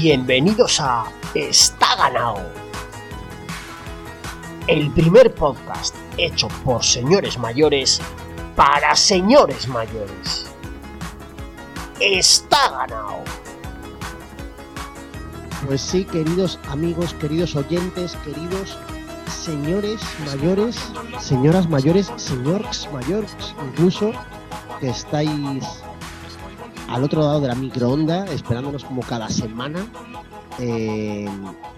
Bienvenidos a Está ganado. El primer podcast hecho por señores mayores para señores mayores. Está ganado. Pues sí, queridos amigos, queridos oyentes, queridos señores mayores, señoras mayores, señores mayores, incluso que estáis al otro lado de la microonda, esperándonos como cada semana. Eh,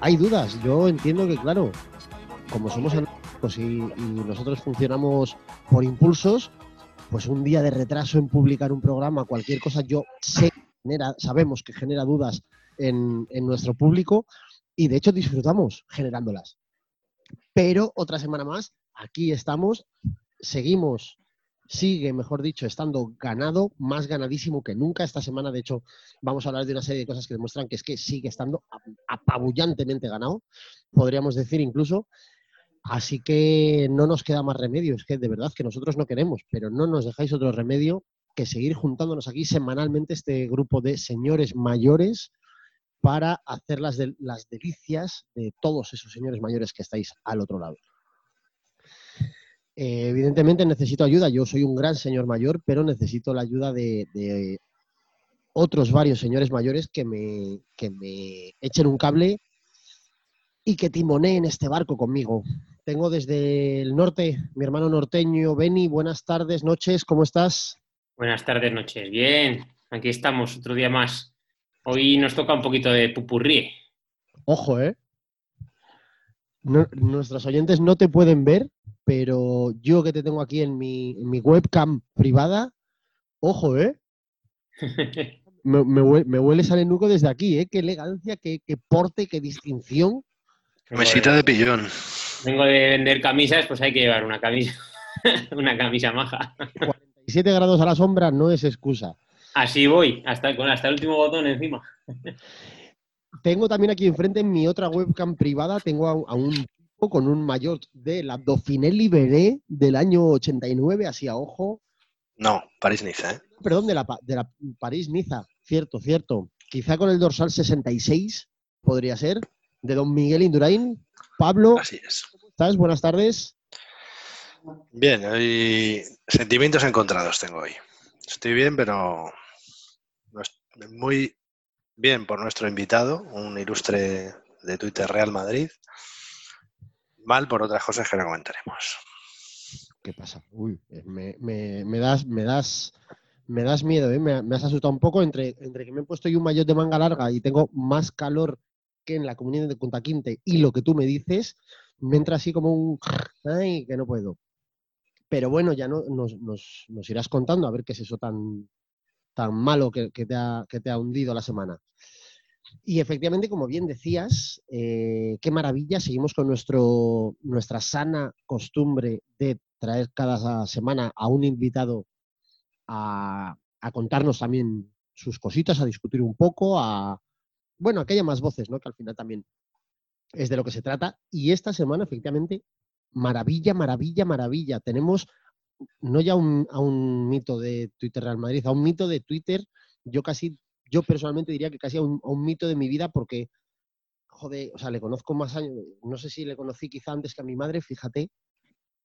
hay dudas. Yo entiendo que, claro, como somos analógicos y, nosotros funcionamos por impulsos, pues un día de retraso en publicar un programa, cualquier cosa, yo sé, genera, sabemos que genera dudas en nuestro público y de hecho disfrutamos generándolas. Pero otra semana más, aquí estamos, seguimos sigue, mejor dicho, estando ganado, más ganadísimo que nunca. Esta semana, de hecho, vamos a hablar de una serie de cosas que demuestran que es que sigue estando apabullantemente ganado, podríamos decir incluso. Así que no nos queda más remedio, es que de verdad que nosotros no queremos, pero no nos dejáis otro remedio que seguir juntándonos aquí semanalmente este grupo de señores mayores para hacer las, las delicias de todos esos señores mayores que estáis al otro lado. Eh, evidentemente necesito ayuda. Yo soy un gran señor mayor, pero necesito la ayuda de, de otros varios señores mayores que me, que me echen un cable y que timoneen este barco conmigo. Tengo desde el norte mi hermano norteño, Beni. Buenas tardes, noches, ¿cómo estás? Buenas tardes, noches. Bien, aquí estamos, otro día más. Hoy nos toca un poquito de pupurrí. Ojo, ¿eh? No, nuestros oyentes no te pueden ver, pero yo que te tengo aquí en mi, en mi webcam privada, ojo, ¿eh? me, me, huele, me, hueles al enuco desde aquí, ¿eh? Qué elegancia, qué, qué porte, qué distinción. Mesita de pillón. Vengo de vender camisas, pues hay que llevar una camisa, una camisa maja. 47 grados a la sombra no es excusa. Así voy, hasta, con hasta el último botón encima. Tengo también aquí enfrente en mi otra webcam privada, tengo a, a un tipo con un mayor de la Dauphiné Libéré del año 89, así a ojo. No, París-Niza, ¿eh? Perdón, de la, de la París-Niza, cierto, cierto. Quizá con el dorsal 66 podría ser, de don Miguel Indurain. Pablo, Así es. ¿cómo estás? Buenas tardes. Bien, hay sentimientos encontrados tengo hoy. Estoy bien, pero muy bien por nuestro invitado, un ilustre de Twitter Real Madrid. Mal por otras cosas que no comentaremos. ¿Qué pasa? Uy, me, me, das, me das, me das miedo, ¿eh? me, has asustado un poco entre, entre que me he puesto yo un maillot de manga larga y tengo más calor que en la comunidad de Punta Quinte y lo que tú me dices, me entra así como un ay, que no puedo. Pero bueno, ya no, nos, nos, nos irás contando a ver qué es eso tan, tan malo que, te ha, hundido la semana. Y efectivamente, como bien decías, eh, qué maravilla, seguimos con nuestro, nuestra sana costumbre de traer cada semana a un invitado a, a, contarnos también sus cositas, a discutir un poco, a, bueno, a que haya más voces, ¿no? que al final también es de lo que se trata. Y esta semana, efectivamente, maravilla, maravilla, maravilla. Tenemos no ya un, a un mito de Twitter Real Madrid, a un mito de Twitter, yo casi, yo personalmente diría que casi a un, mito de mi vida porque, joder, o sea, le conozco más años, no sé si le conocí quizá antes que a mi madre, fíjate,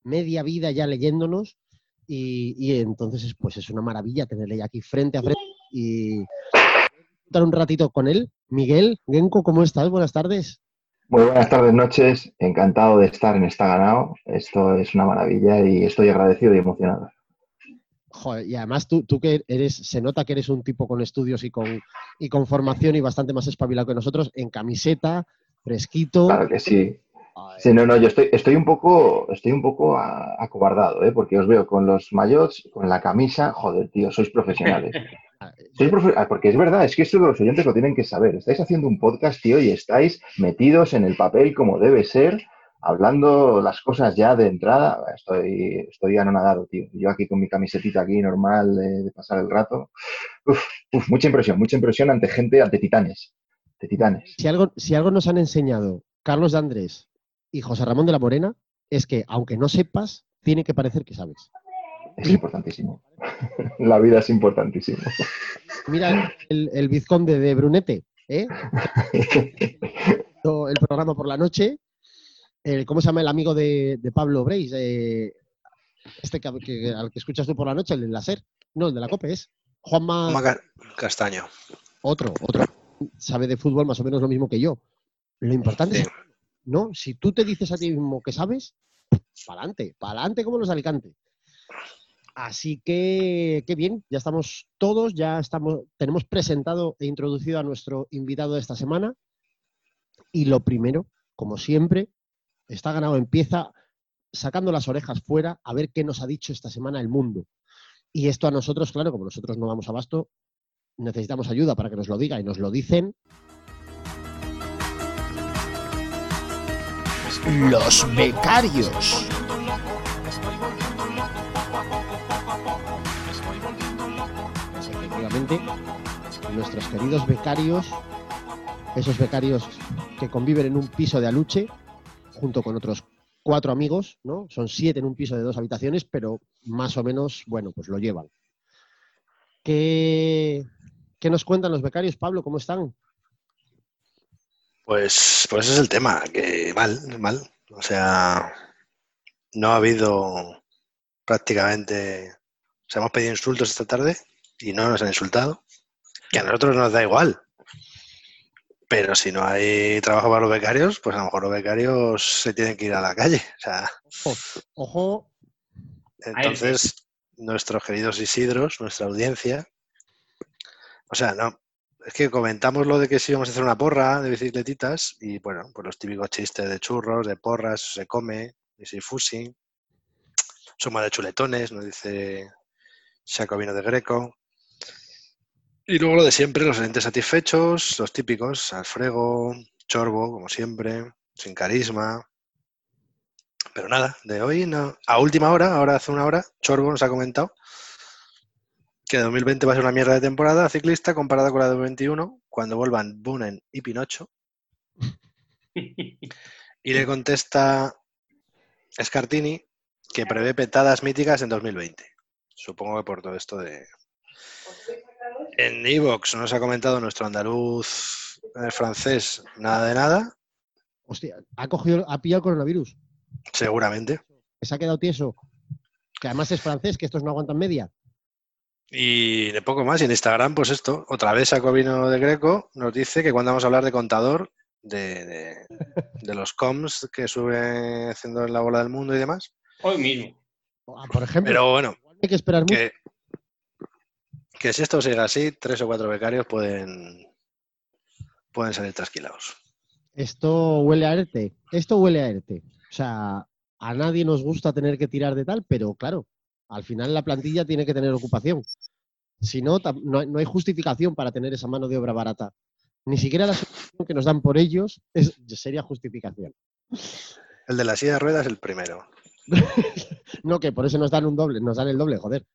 media vida ya leyéndonos y, y entonces pues es una maravilla tenerle aquí frente a frente y estar un ratito con él. Miguel, Genko, ¿cómo estás? Buenas tardes. Muy buenas tardes, noches. Encantado de estar en Está Ganado. Esto es una maravilla y estoy agradecido y emocionado. Joder, y además tú, tú, que eres, se nota que eres un tipo con estudios y con, y con formación y bastante más espabilado que nosotros, en camiseta, fresquito. Claro que sí. Sí, no, no, yo estoy, estoy un poco, estoy un poco acobardado, ¿eh? porque os veo con los mayots, con la camisa, joder, tío, sois profesionales. Profe porque es verdad, es que esto los oyentes lo tienen que saber. Estáis haciendo un podcast, tío, y estáis metidos en el papel como debe ser, hablando las cosas ya de entrada. Estoy, estoy anonadado, tío. Yo aquí con mi camisetita aquí normal de, de pasar el rato. Uf, uf, mucha impresión, mucha impresión ante gente, ante titanes. De titanes. Si algo, si algo nos han enseñado Carlos de Andrés y José Ramón de la Morena, es que aunque no sepas, tiene que parecer que sabes. Es importantísimo. la vida es importantísimo. Mira el, el, vizconde de Brunete, ¿eh? el programa por la noche. ¿Cómo se llama el amigo de, Pablo Breis? este que, al que escuchas tú por la noche, el del láser. No, el de la COPE es Juanma... Juanma Castaño. Otro, otro. Sabe de fútbol más o menos lo mismo que yo. Lo importante es, ¿no? Si tú te dices a ti mismo que sabes, para adelante, para adelante como los Alicante. Así que, qué bien, ya estamos todos, ya estamos, tenemos presentado e introducido a nuestro invitado de esta semana. Y lo primero, como siempre, está ganado, empieza sacando las orejas fuera a ver qué nos ha dicho esta semana el mundo. Y esto a nosotros, claro, como nosotros no vamos a basto, necesitamos ayuda para que nos lo diga y nos lo dicen. Los becarios. Nuestros queridos becarios, esos becarios que conviven en un piso de aluche, junto con otros cuatro amigos, ¿no? Son siete en un piso de dos habitaciones, pero más o menos, bueno, pues lo llevan. ¿Qué, qué nos cuentan los becarios, Pablo? ¿Cómo están? Pues, pues ese es el tema, que mal, mal. O sea, no ha habido prácticamente. O sea, hemos pedido insultos esta tarde y no nos han insultado. Que a nosotros nos da igual. Pero si no hay trabajo para los becarios, pues a lo mejor los becarios se tienen que ir a la calle. O sea, ojo. Entonces, nuestros queridos Isidros, nuestra audiencia, o sea, no, es que comentamos lo de que si íbamos a hacer una porra de bicicletitas y bueno, pues los típicos chistes de churros, de porras, se come, y si fusi, suma de chuletones, nos dice Jacobino de Greco. Y luego lo de siempre, los clientes satisfechos, los típicos, Alfrego, Chorbo, como siempre, sin carisma. Pero nada, de hoy no. A última hora, ahora hace una hora, Chorbo nos ha comentado que 2020 va a ser una mierda de temporada ciclista comparada con la de 2021, cuando vuelvan Bunen y Pinocho. y le contesta Scartini que prevé petadas míticas en 2020. Supongo que por todo esto de, en Evox nos ha comentado nuestro andaluz eh, francés nada de nada. Hostia, ¿ha cogido, ha pillado el coronavirus? Seguramente. Se ha quedado tieso. Que además es francés, que estos no aguantan media. Y de poco más. Y en Instagram, pues esto, otra vez Jacobino de Greco nos dice que cuando vamos a hablar de contador, de, los coms que sube haciendo en la bola del mundo y demás. Hoy mismo. Ah, por ejemplo, Pero bueno, hay que esperar mucho que si esto sigue así, tres o cuatro becarios pueden, pueden salir trasquilados. Esto huele a ERTE. Esto huele a ERTE. O sea, a nadie nos gusta tener que tirar de tal, pero claro, al final la plantilla tiene que tener ocupación. Si no, no hay justificación para tener esa mano de obra barata. Ni siquiera la solución que nos dan por ellos es, sería justificación. El de la silla de ruedas es el primero. no, que por eso nos dan un doble, nos dan el doble, joder.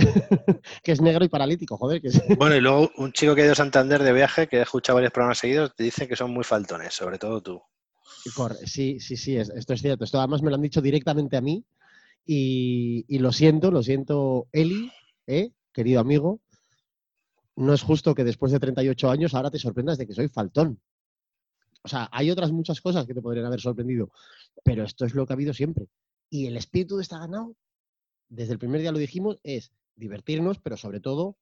que, es negro y paralítico, joder. Que Bueno, y luego un chico que ha ido a Santander de viaje, que ha escuchado varios programas seguidos, te dice que son muy faltones, sobre todo tú. Sí, sí, sí, esto es cierto. Esto además me lo han dicho directamente a mí y, lo siento, lo siento, Eli, ¿eh? querido amigo. No es justo que después de 38 años ahora te sorprendas de que soy faltón. O sea, hay otras muchas cosas que te podrían haber sorprendido, pero esto es lo que ha habido siempre. Y el espíritu de esta ganado, desde el primer día lo dijimos, es divertirnos, pero sobre todo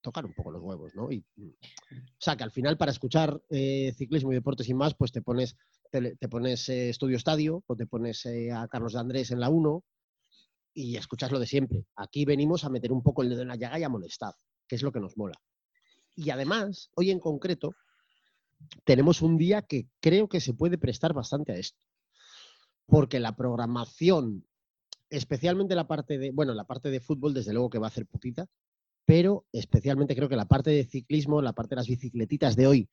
tocar un poco los huevos, ¿no? Y, mm, o sea, que al final para escuchar eh, ciclismo y deporte sin más, pues te pones, te, pones eh, Estudio Estadio o te pones eh, a Carlos de Andrés en la 1 y escuchas lo de siempre. Aquí venimos a meter un poco el dedo en la llaga y a molestar, que es lo que nos mola. Y además, hoy en concreto, tenemos un día que creo que se puede prestar bastante a esto. Porque la programación especialmente la parte de, bueno, la parte de fútbol desde luego que va a hacer putita, pero especialmente creo que la parte de ciclismo, la parte de las bicicletitas de hoy,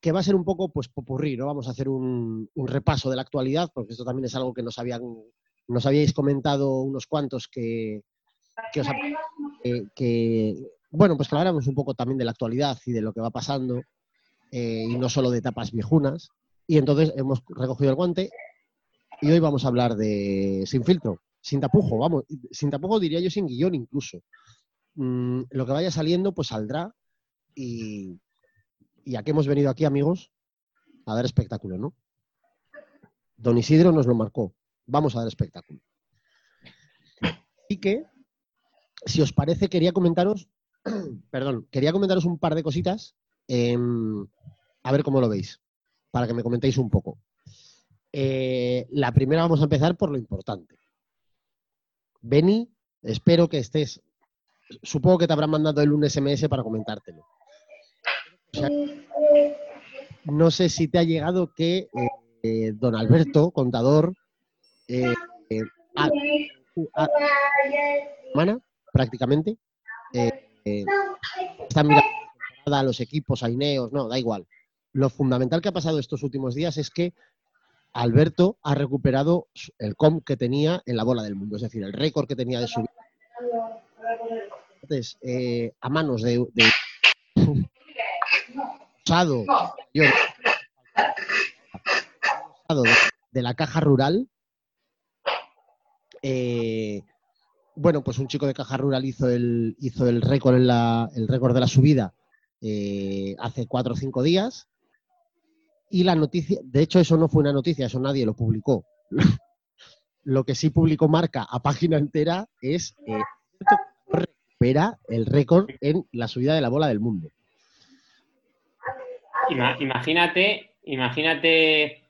que va a ser un poco pues popurrí, ¿no? Vamos a hacer un, repaso de la actualidad, porque esto también es algo que nos habían, nos habíais comentado unos cuantos que, que, bueno, pues que habláramos un poco también de la actualidad y de lo que va pasando, eh, y no solo de etapas viejunas. Y entonces hemos recogido el guante y hoy vamos a hablar de Sin filtro, sin tapujo, vamos, sin tapujo diría yo sin guion incluso. Mm, lo que vaya saliendo, pues saldrá y ¿Y a qué hemos venido aquí, amigos? A dar espectáculo, ¿no? Don Isidro nos lo marcó. Vamos a dar espectáculo. Así que, si os parece, quería comentaros, perdón, quería comentaros un par de cositas, a ver cómo lo veis, para que me comentéis un poco. Eh, la primera vamos a empezar por lo importante. Beni, espero que estés, supongo que te habrán mandado el un SMS para comentártelo. no sé si te ha llegado que eh, don Alberto, contador, a, a- semana, prácticamente, eh, eh, están mirando temporada, los equipos, a Ineos, no, da igual. Lo fundamental que ha pasado estos últimos días es que Alberto ha recuperado el com que tenía en la bola del mundo, es decir, el récord que tenía de su antes, eh, a manos de, de usado, de la caja rural. eh, bueno, pues un chico de caja rural hizo el, hizo el récord en la, el récord de la subida eh, hace cuatro o cinco días. Y la noticia, de hecho, eso no fue una noticia, eso nadie lo publicó. lo que sí publicó Marca a página entera es eh, recupera el récord en la subida de la bola del mundo. Ima- imagínate, imagínate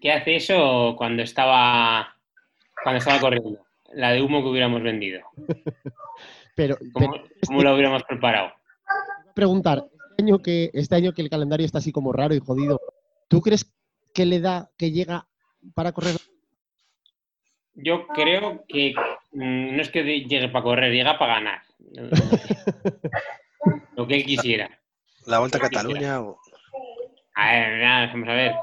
qué hace eso cuando estaba cuando estaba corriendo. La de humo que hubiéramos vendido. Pero, ¿Cómo, pero cómo lo hubiéramos preparado? preguntar, este año, que, este año que el calendario está así como raro y jodido, ¿tú crees que le da, que llega para correr? Yo creo que mm, no es que llegue para correr, llega para ganar. Lo que él quisiera. La Vuelta a Cataluña. o- A ver, nada, vamos a ver.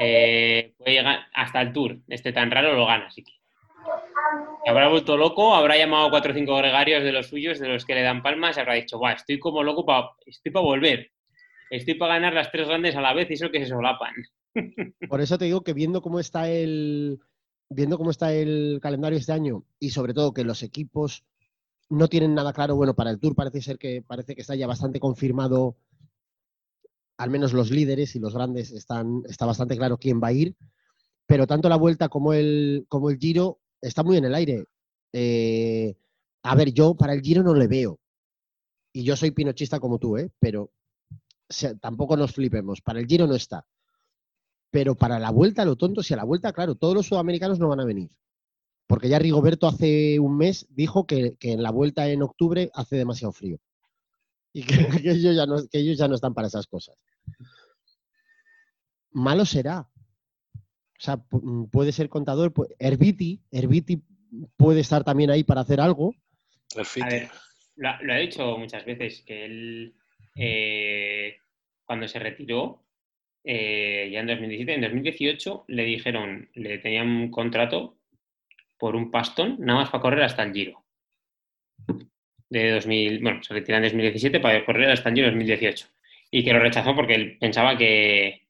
Eh, puede llegar hasta el Tour. Este tan raro lo gana, así que. Habrá vuelto loco, habrá llamado a cuatro o cinco gregarios de los suyos, de los que le dan palmas, y habrá dicho, Buah, estoy como loco para estoy para volver. Estoy para ganar las tres grandes a la vez y eso que se solapan. Por eso te digo que viendo cómo está el viendo cómo está el calendario este año y sobre todo que los equipos no tienen nada claro, bueno, para el Tour parece ser que parece que está ya bastante confirmado al menos los líderes y los grandes están está bastante claro quién va a ir, pero tanto la vuelta como el como el Giro está muy en el aire. Eh, a ver, yo para el Giro no le veo. Y yo soy pinochista como tú, ¿eh? Pero tampoco nos flipemos. Para el Giro no está. Pero para la vuelta, lo tonto, si a la vuelta, claro, todos los sudamericanos no van a venir. Porque ya Rigoberto hace un mes dijo que, que en la vuelta en octubre hace demasiado frío. Y que, que ellos ya no, que ellos ya no están para esas cosas. Malo será. O sea, mm, puede ser contador. Herbiti, Herbiti puede estar también ahí para hacer algo. Ver, lo, lo ha dicho muchas veces que él, eh, cuando se retiró, eh, ya en 2017, en 2018 le dijeron, le tenían un contrato por un pastón, nada más para correr hasta el Giro. De 2000, bueno, se retira en 2017 para correr hasta el Giro 2018. Y que lo rechazó porque él pensaba que,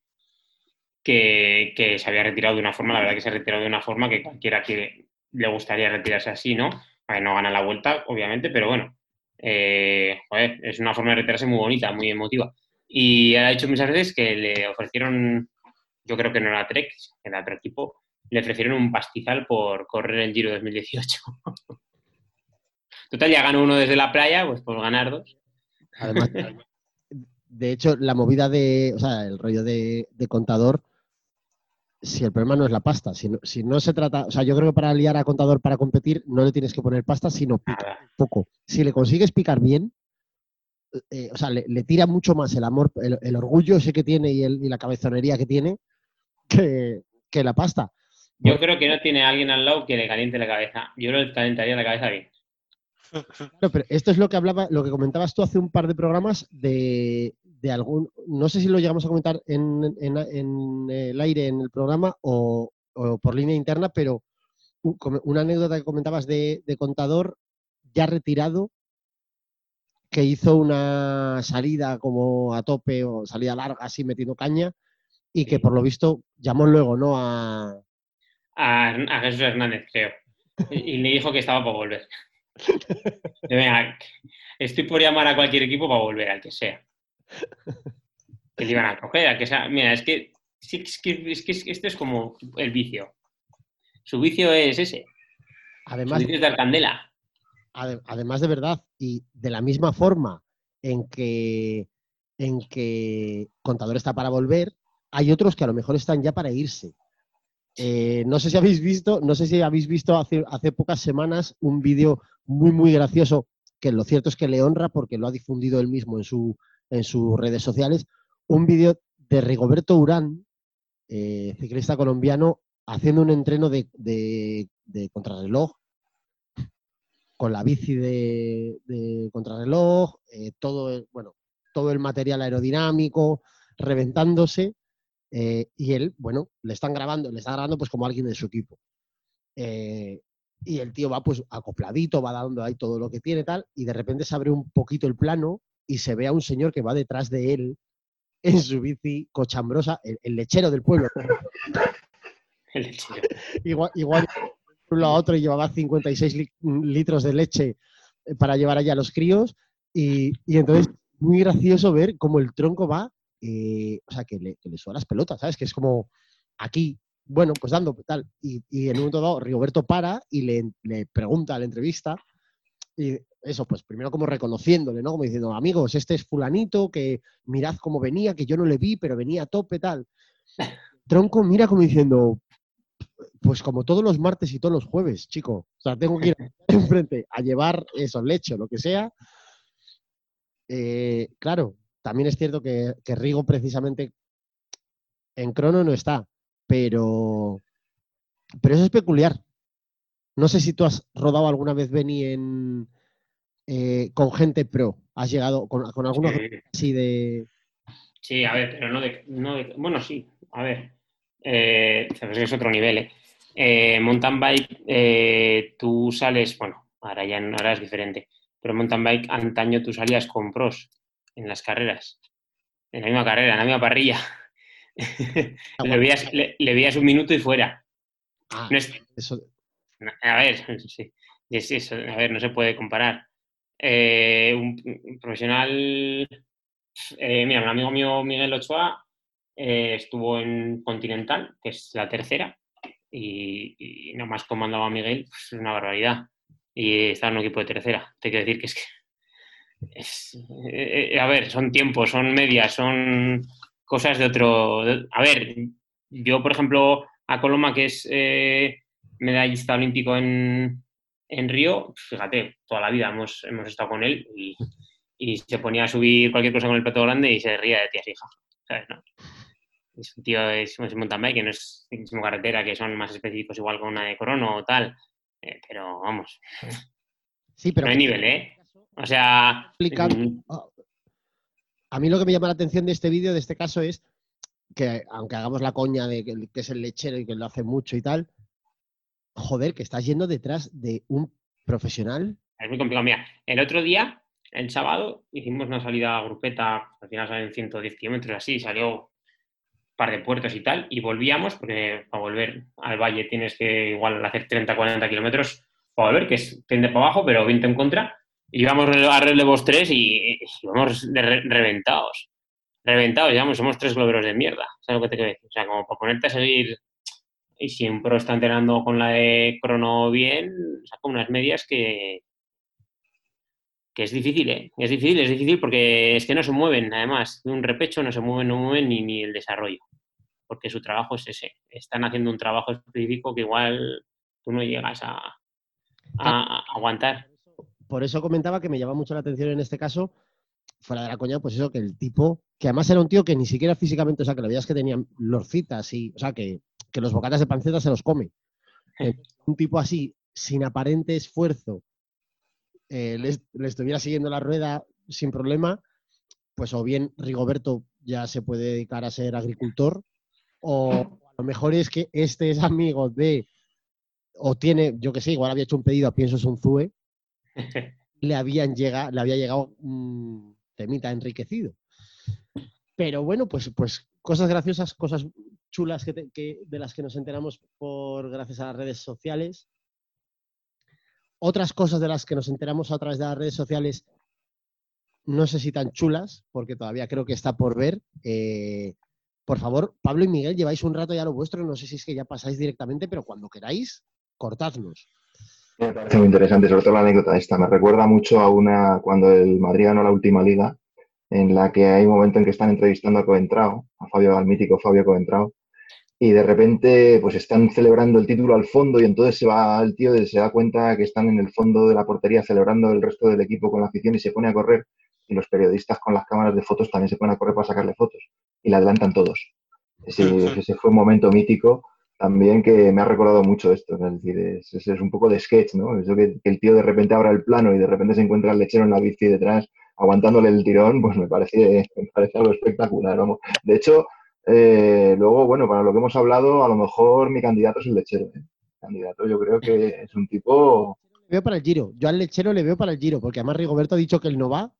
que, se había retirado de una forma, la verdad que se retiró de una forma que cualquiera que le gustaría retirarse así, ¿no? No gana la vuelta, obviamente, pero bueno, eh, joder, es una forma de retirarse muy bonita, muy emotiva. Y ha dicho muchas veces que le ofrecieron, yo creo que no era Trek, era otro equipo, le ofrecieron un pastizal por correr el Giro 2018. Total, ya ganó uno desde la playa, pues por ganar dos. Además, de hecho, la movida de, o sea, el rollo de, de contador, si el problema no es la pasta, si no, si no se trata, o sea, yo creo que para liar a contador para competir no le tienes que poner pasta, sino picar un poco. Si le consigues picar bien, eh, o sea, le, le tira mucho más el amor, el, el orgullo ese que tiene y, el- y la cabezonería que tiene que, que la pasta. Yo creo que no tiene alguien al lado que le caliente la cabeza. Yo le calentaría la cabeza bien. Claro, pero esto es lo que hablaba, lo que comentabas tú hace un par de programas de, de algún, no sé si lo llegamos a comentar en, en- en el aire en el programa o, o por línea interna, pero una anécdota que comentabas de, de contador ya retirado que hizo una salida como a tope o salida larga así metiendo caña y que por lo visto llamó luego, ¿no? A, A, a Jesús Hernández, creo. Y, le dijo que estaba para volver. Venga, estoy por llamar a cualquier equipo para volver, al que sea. Que le iban a coger. que mira, es que, es que, es que esto es como el vicio. Su vicio es ese. Además, Su vicio es de candela. Además de verdad, y de la misma forma en que, en que Contador está para volver, hay otros que a lo mejor están ya para irse. Eh, no sé si habéis visto, no sé si habéis visto hace, hace pocas semanas un vídeo muy, muy gracioso, que lo cierto es que le honra porque lo ha difundido él mismo en, su, en sus redes sociales, un vídeo de Rigoberto Urán, eh, ciclista colombiano, haciendo un entreno de, contrarreloj, con la bici de, contrarreloj, eh, todo, el, bueno, todo el material aerodinámico, reventándose, eh, y él, bueno, le están grabando, le está grabando pues como alguien de su equipo. Y el tío va pues acopladito, va dando ahí todo lo que tiene tal, y de repente se abre un poquito el plano y se ve a un señor que va detrás de él en su bici cochambrosa, el, lechero del pueblo. igual, igual de a otro y llevaba 56 litros de leche eh, para llevar allá a los críos. Y, y entonces, muy gracioso ver cómo el tronco va eh, o sea, que le, que le las pelotas, ¿sabes? Que es como aquí, bueno, pues dando tal. Y, en un momento dado, Rigoberto para y le, le pregunta a la entrevista, y eso, pues primero como reconociéndole, ¿no? Como diciendo, amigos, este es fulanito, que mirad cómo venía, que yo no le vi, pero venía a tope, tal. Tronco mira como diciendo, pues como todos los martes y todos los jueves, chico. O sea, tengo que ir enfrente a llevar eso, leche, lo que sea. Eh, claro, también es cierto que, Rigo precisamente en crono no está, pero, pero eso es peculiar. No sé si tú has rodado alguna vez, Benny, en, eh, con gente pro. ¿Has llegado con, con alguna así de...? Sí, a ver, pero no de... bueno, sí, a ver. Eh, es otro nivel, ¿eh? eh mountain bike, eh, tú sales, bueno, ahora ya ahora es diferente, pero mountain bike antaño tú salías con pros en las carreras, en la misma carrera, en la misma parrilla. Ah, le, veías, un minuto y fuera. Ah, a ver, sí, a ver, no se puede comparar. Eh, un, profesional, eh, mira, un amigo mío, Miguel Ochoa, eh, estuvo en Continental, que es la tercera, y, y nomás comandaba a Miguel, pues es una barbaridad. Y estaba en un equipo de tercera. Te quiero decir que es que eh, a ver, son tiempos, son medias, son cosas de otro. a ver, yo, por ejemplo, a Coloma, que es medallista olímpico en, en, Río, fíjate, toda la vida hemos, hemos estado con él y, se ponía a subir cualquier cosa con el plato grande y se ría de tías hija. ¿sabes? No? Es un tío, es, un mountain bike, que no es mismo carretera, que son más específicos, igual con una de crono o tal. pero vamos. Sí, pero. No hay nivel, ¿eh? O sea. Ah, a mí lo que me llama la atención de este vídeo, de este caso, es que, aunque hagamos la coña de que, es el lechero y que lo hace mucho y tal, joder, que estás yendo detrás de un profesional. Es muy complicado. Mira, el otro día, el sábado, hicimos una salida a grupeta, al final salen 110 kilómetros así, salió un par de puertos y tal, y volvíamos, porque para volver al valle tienes que igual hacer 30, 40 kilómetros para volver, que es tiende para abajo, pero viento en contra íbamos a relevos tres y, íbamos reventados. Reventados, digamos, somos tres globeros de mierda. ¿Sabes lo que te quiero decir? O sea, como para ponerte a seguir y si un pro está entrenando con la de crono bien, saca unas medias que, que es difícil, ¿eh? Es difícil, es difícil porque es que no se mueven, además, de un repecho no se mueven, no mueven ni, ni el desarrollo, porque su trabajo es ese. Están haciendo un trabajo específico que igual tú no llegas a, a aguantar por eso comentaba que me llama mucho la atención en este caso, fuera de la coña, pues eso, que el tipo, que además era un tío que ni siquiera físicamente, o sea, que lo veías que tenía lorcitas y, o sea, que, los bocatas de panceta se los come. un tipo así, sin aparente esfuerzo, eh, le, estuviera siguiendo la rueda sin problema, pues o bien Rigoberto ya se puede dedicar a ser agricultor, o a lo mejor es que este es amigo de, o tiene, yo que sé, igual había hecho un pedido a Pienso un Zue, le, habían llegado, le había llegado un temita enriquecido. Pero bueno, pues, pues cosas graciosas, cosas chulas que, de las que nos enteramos por gracias a las redes sociales. Otras cosas de las que nos enteramos a través de las redes sociales no sé si tan chulas, porque todavía creo que está por ver. Eh, por favor, Pablo y Miguel, lleváis un rato ya lo vuestro, no sé si es que ya pasáis directamente, pero cuando queráis, cortadnos. Me parece muy interesante, sobre todo la anécdota esta. Me recuerda mucho a una cuando el Madrid ganó la última liga, en la que hay un momento en que están entrevistando a Coentrao, a Fabio, al mítico Fabio Coentrao, y de repente pues están celebrando el título al fondo y entonces se va el tío y se da cuenta que están en el fondo de la portería celebrando el resto del equipo con la afición y se pone a correr y los periodistas con las cámaras de fotos también se ponen a correr para sacarle fotos y la adelantan todos. Ese, ese fue un momento mítico también que me ha recordado mucho esto, es decir, es, es, un poco de sketch, ¿no? Eso que, que, el tío de repente abra el plano y de repente se encuentra el lechero en la bici detrás aguantándole el tirón, pues me parece, me parece algo espectacular, vamos. De hecho, eh, luego, bueno, para lo que hemos hablado, a lo mejor mi candidato es el lechero. ¿eh? Candidato, yo creo que es un tipo. Le veo para el giro. Yo al lechero le veo para el giro, porque además Rigoberto ha dicho que él no va.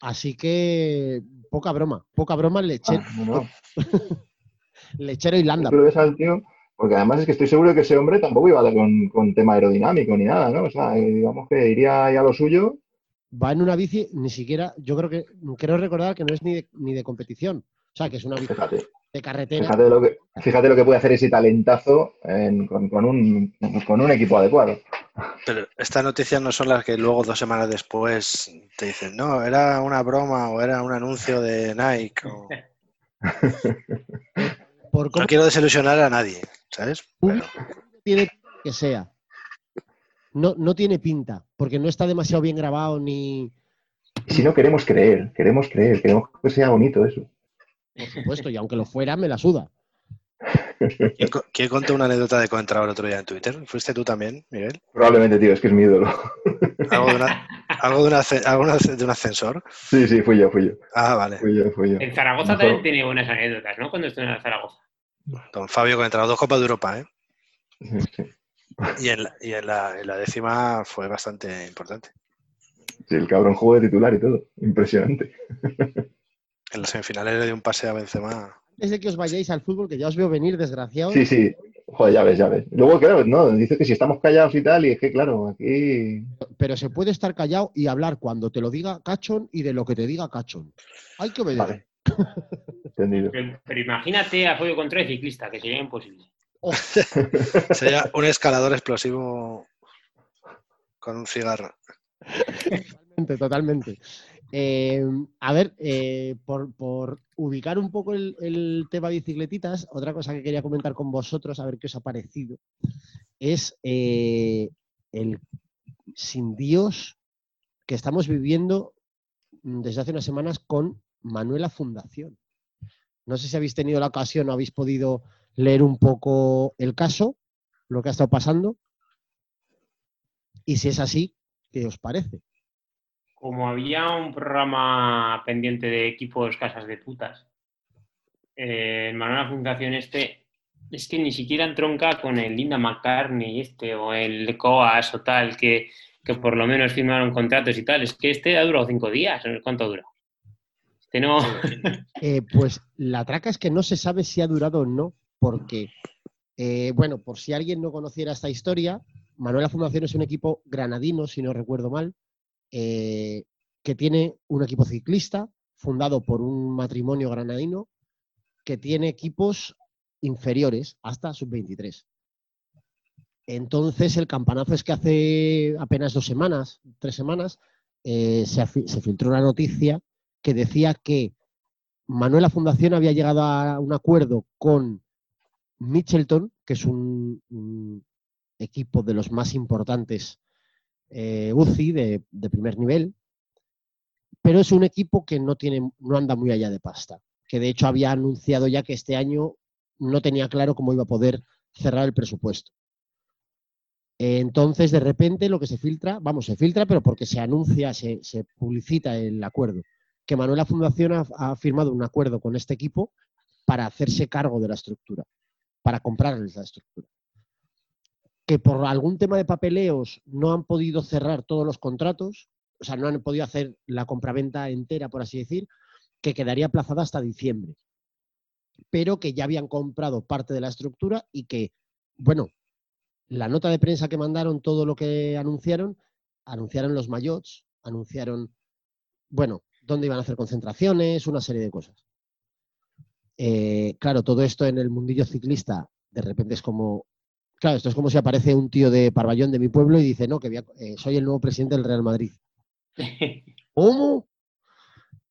Así que poca broma, poca broma el lechero. Ah, no. lechero y Landa. Pero ves al tío, porque además es que estoy seguro de que ese hombre tampoco iba con, con tema aerodinámico ni nada, ¿no? O sea, eh, digamos que iría ahí a lo suyo. Va en una bici, ni siquiera, yo creo que, quiero recordar que no es ni de, ni de competición. O sea, que es una bici. Fíjate de carretera. Fíjate lo que, fíjate lo que puede hacer ese talentazo en, con, con, un, con, un, equipo adecuado. Pero estas noticias no son las que luego dos semanas después te dicen, no, era una broma o era un anuncio de Nike. O... Por no quiero desilusionar a nadie, ¿sabes? Pero... Tiene que sea. No, no tiene pinta, porque no está demasiado bien grabado ni... Si no queremos creer, queremos creer, queremos que sea bonito eso por supuesto, y aunque lo fuera, me la suda. ¿Quién, contó una anécdota de Coentrao el otro día en Twitter? ¿Fuiste tú también, Miguel? Probablemente, tío, es que es mi ídolo. ¿Algo de, una, algo de, una, de un ascensor? Sí, sí, fui yo, fui yo. Ah, vale. Fui yo, fui yo. En Zaragoza Mejor. también tiene buenas anécdotas, ¿no? Cuando estuve en Zaragoza. Don Fabio Coentrao, dos Copas de Europa, ¿eh? Sí. Y, en la, y en, la, en la décima fue bastante importante. Sí, el cabrón jugó de titular y todo. Impresionante. En las semifinales le dio un pase a Benzema. Desde que os vayáis al fútbol, que ya os veo venir, desgraciado. Sí, sí. Joder, ya ves, ya ves. Luego, claro, no, dice que si estamos callados y tal, y es que, claro, aquí. Pero se puede estar callado y hablar cuando te lo diga Cachón y de lo que te diga Cachón. Hay que obedecer. Vale. Entendido. Pero, pero, imagínate a Fuego contra el ciclista, que sería imposible. Oh. sería un escalador explosivo con un cigarro. Totalmente, totalmente. Eh, a ver, eh, por, ubicar un poco el, el, tema bicicletitas, otra cosa que quería comentar con vosotros, a ver qué os ha parecido, es eh, el sin Dios que estamos viviendo desde hace unas semanas con Manuela Fundación. No sé si habéis tenido la ocasión o habéis podido leer un poco el caso, lo que ha estado pasando, y si es así, ¿qué os parece? Como había un programa pendiente de equipos casas de putas, eh, en Manuel Fundación este, es que ni siquiera entronca con el Linda McCartney este o el Coas o tal, que, que, por lo menos firmaron contratos y tal. Es que este ha durado cinco días. ¿Cuánto dura? Este no. Eh, pues la traca es que no se sabe si ha durado o no, porque, eh, bueno, por si alguien no conociera esta historia, Manuela Fundación es un equipo granadino, si no recuerdo mal, eh, que tiene un equipo ciclista fundado por un matrimonio granadino que tiene equipos inferiores hasta sub-23. Entonces, el campanazo es que hace apenas dos semanas, tres semanas, eh, se, filtró una noticia que decía que Manuela Fundación había llegado a un acuerdo con Mitchelton, que es un equipo de los más importantes eh, UCI de, primer nivel, pero es un equipo que no, tiene, no anda muy allá de pasta, que de hecho había anunciado ya que este año no tenía claro cómo iba a poder cerrar el presupuesto. Entonces, de repente, lo que se filtra, vamos, se filtra, pero porque se anuncia, se, se publicita el acuerdo, que Manuela Fundación ha, ha, firmado un acuerdo con este equipo para hacerse cargo de la estructura, para comprarles la estructura que por algún tema de papeleos no han podido cerrar todos los contratos, o sea, no han podido hacer la compraventa entera, por así decir, que quedaría aplazada hasta diciembre. Pero que ya habían comprado parte de la estructura y que, bueno, la nota de prensa que mandaron, todo lo que anunciaron, anunciaron los mayots, anunciaron, bueno, dónde iban a hacer concentraciones, una serie de cosas. Eh, claro, todo esto en el mundillo ciclista, de repente es como, claro, esto es como si aparece un tío de Parballón de mi pueblo y dice, no, que eh, soy el nuevo presidente del Real Madrid. ¿Cómo?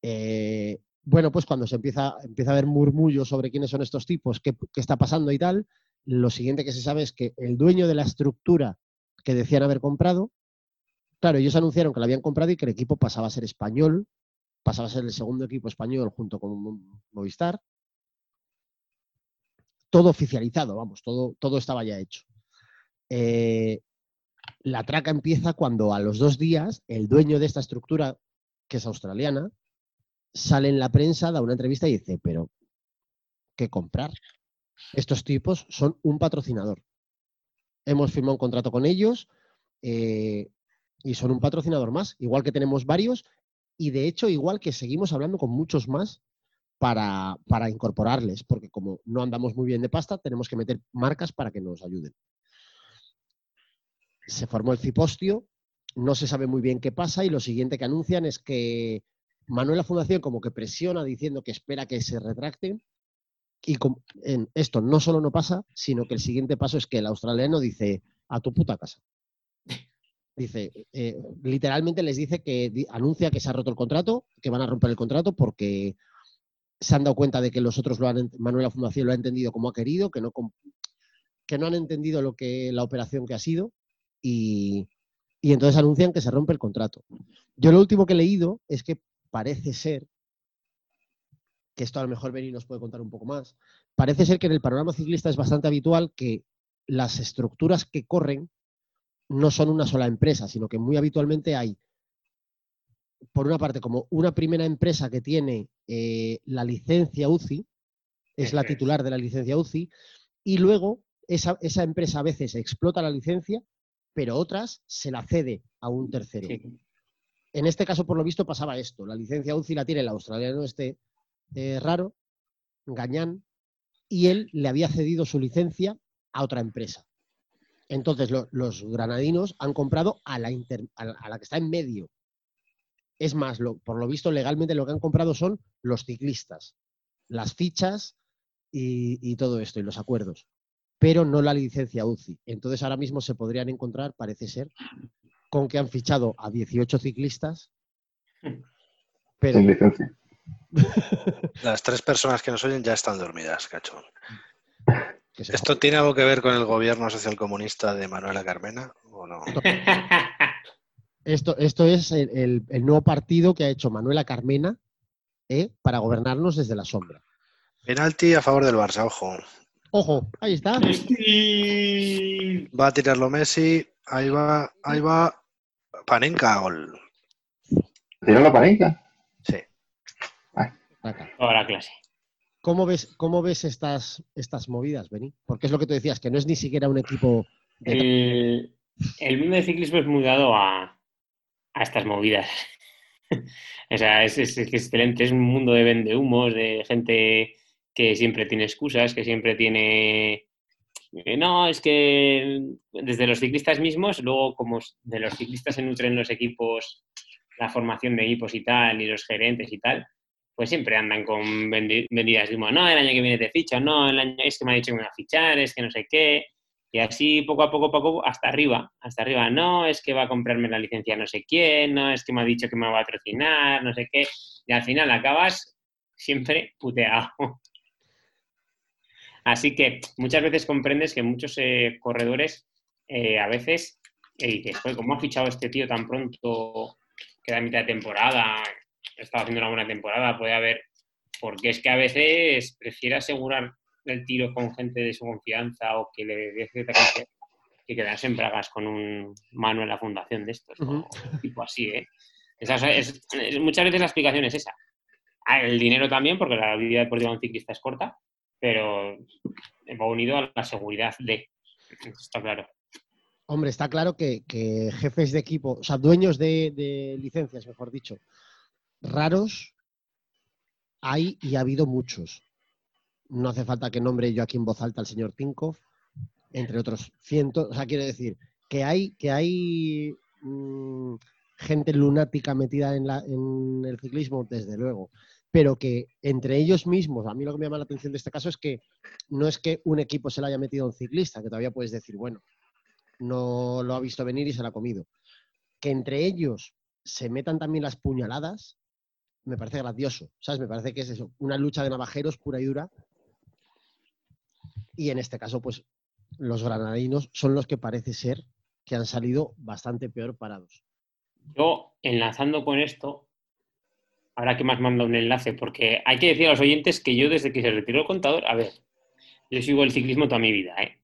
Eh, bueno, pues cuando se empieza, empieza a haber murmullos sobre quiénes son estos tipos, qué, qué está pasando y tal, lo siguiente que se sabe es que el dueño de la estructura que decían haber comprado, claro, ellos anunciaron que la habían comprado y que el equipo pasaba a ser español, pasaba a ser el segundo equipo español junto con Movistar, todo oficializado, vamos, todo, todo estaba ya hecho. Eh, la traca empieza cuando a los dos días el dueño de esta estructura, que es australiana, sale en la prensa, da una entrevista y dice, pero, ¿qué comprar? Estos tipos son un patrocinador. Hemos firmado un contrato con ellos eh, y son un patrocinador más, igual que tenemos varios y de hecho igual que seguimos hablando con muchos más para, para, incorporarles, porque como no andamos muy bien de pasta, tenemos que meter marcas para que nos ayuden. Se formó el Cipostio, no se sabe muy bien qué pasa y lo siguiente que anuncian es que Manuela Fundación como que presiona diciendo que espera que se retracten y en esto no solo no pasa, sino que el siguiente paso es que el australiano dice a tu puta casa. Dice, eh, literalmente les dice que anuncia que se ha roto el contrato, que van a romper el contrato porque se han dado cuenta de que los otros lo han, Manuela Fundación lo ha entendido como ha querido, que no, que no han entendido lo que la operación que ha sido y, y entonces anuncian que se rompe el contrato. Yo lo último que he leído es que parece ser, que esto a lo mejor Beni nos puede contar un poco más, parece ser que en el panorama ciclista es bastante habitual que las estructuras que corren no son una sola empresa, sino que muy habitualmente hay por una parte, como una primera empresa que tiene eh, la licencia UCI, es la titular de la licencia UCI, y luego esa, empresa a veces explota la licencia, pero otras se la cede a un tercero. En este caso, por lo visto, pasaba esto. La licencia UCI la tiene el australiano este eh, raro, Gañán, y él le había cedido su licencia a otra empresa. Entonces, los granadinos han comprado a la, a la que está en medio, es más, por lo visto, legalmente lo que han comprado son los ciclistas, las fichas y, todo esto, y los acuerdos, pero no la licencia UCI. Entonces, ahora mismo se podrían encontrar, parece ser, con que han fichado a 18 ciclistas, pero... Sin licencia. Las tres personas que nos oyen ya están dormidas, cachón. ¿Esto tiene algo que ver con el gobierno socialcomunista de Manuela Carmena o no? Esto, esto es el, nuevo partido que ha hecho Manuela Carmena ¿eh? para gobernarnos desde la sombra. Penalti a favor del Barça, ojo. Ojo, ahí está. Va a tirarlo Messi, ahí va, ahí va. Panenka, gol. la Panenka? Sí. Ahora clase. ¿Cómo ves, cómo ves estas, estas movidas, Beni? Porque es lo que tú decías, que no es ni siquiera un equipo. El, el mundo del ciclismo es mudado a, a estas movidas. o sea, es, excelente, es un mundo de vendehumos, de gente que siempre tiene excusas, que siempre tiene... Eh, no, es que desde los ciclistas mismos, luego como de los ciclistas se nutren los equipos, la formación de equipos y tal, y los gerentes y tal, pues siempre andan con vendidas de. No, el año que viene te ficha, no, el año es que me ha dicho que me va a fichar, es que no sé qué. Y así poco a poco, poco, hasta arriba, hasta arriba. No, es que va a comprarme la licencia no sé quién, no, es que me ha dicho que me va a patrocinar, no sé qué. Y al final acabas siempre puteado. Así que muchas veces comprendes que muchos eh, corredores eh, a veces y dices, ¿cómo ha fichado este tío tan pronto? Queda mitad de temporada, estaba haciendo una buena temporada, puede haber. Porque es que a veces prefiere asegurar el tiro con gente de su confianza o que le dé cierta confianza que quedarse en bragas con un mano en la fundación de estos, tipo así, ¿eh? muchas veces la explicación es esa. Ah, el dinero también, porque la vida deportiva de un ciclista es corta, pero va unido a la seguridad de. Está claro. Hombre, está claro que, jefes de equipo, o sea, dueños de, de, licencias, mejor dicho, raros, hay y ha habido muchos no hace falta que nombre yo aquí en voz alta al señor Tinkoff, entre otros cientos. O sea, quiero decir que hay, que hay mm, gente lunática metida en, la- en el ciclismo, desde luego. Pero que entre ellos mismos, a mí lo que me llama la atención de este caso es que no es que un equipo se le haya metido a un ciclista, que todavía puedes decir, bueno, no lo ha visto venir y se lo ha comido. Que entre ellos se metan también las puñaladas, me parece gracioso, ¿sabes? Me parece que es eso, una lucha de navajeros pura y dura. Y en este caso, pues los granadinos son los que parece ser que han salido bastante peor parados. Yo, enlazando con esto, ahora que me has mandado un enlace, porque hay que decir a los oyentes que yo desde que se retiró el contador, a ver, yo sigo el ciclismo toda mi vida, ¿eh?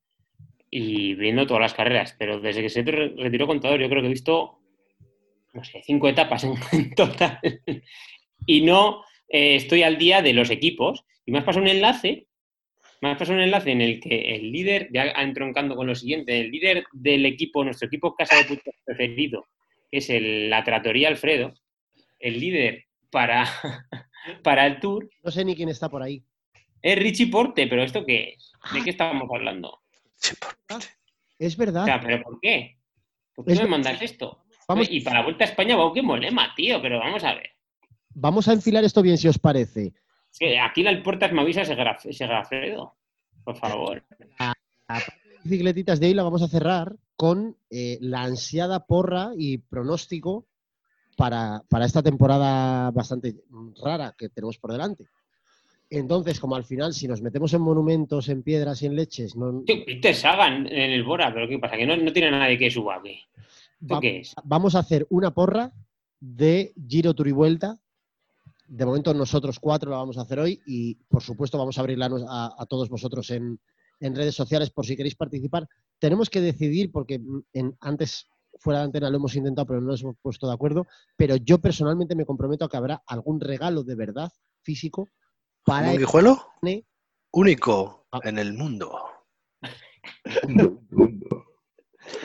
Y viendo todas las carreras, pero desde que se re- retiró el contador yo creo que he visto, no sé, cinco etapas en, en total. y no eh, estoy al día de los equipos. Y me has pasado un enlace, me has pasado un enlace en el que el líder, ya entroncando con lo siguiente, el líder del equipo, nuestro equipo casa de putas preferido, que es el- la Tratoría Alfredo, el líder para, para el Tour, No sé ni quién está por ahí. es Richie Porte, pero ¿esto qué es? ¿De qué estábamos hablando? Es O verdad. sea, ¿pero por qué? ¿Por qué Es me mandas esto? Vamos, Y para la Vuelta a España, wow, qué molema, tío, pero vamos a ver. vamos a enfilar esto bien, si os parece. Aquí las puertas me avisa ese, graf- ese Grafredo. Por favor. Bicicletitas de hoy la vamos a cerrar con eh, la ansiada porra y pronóstico para, para esta temporada bastante rara que tenemos por delante. Entonces, como al final, si nos metemos en monumentos, en piedras y en leches, no, Tío, Peter Sagan en el Bora, pero ¿qué pasa? ¿Que no, no tiene nadie que suba? ¿Esto va- qué es? vamos a hacer una porra de Giro Tour y Vuelta. De momento nosotros cuatro la vamos a hacer hoy y por supuesto vamos a abrirla a, a todos vosotros en, en redes sociales por si queréis participar. Tenemos que decidir porque mm, en- antes fuera de antena lo hemos intentado pero no nos hemos puesto de acuerdo, pero yo personalmente me comprometo a que habrá algún regalo de verdad físico para ¿Un el guijuelo? carne. Único Ah. en el mundo.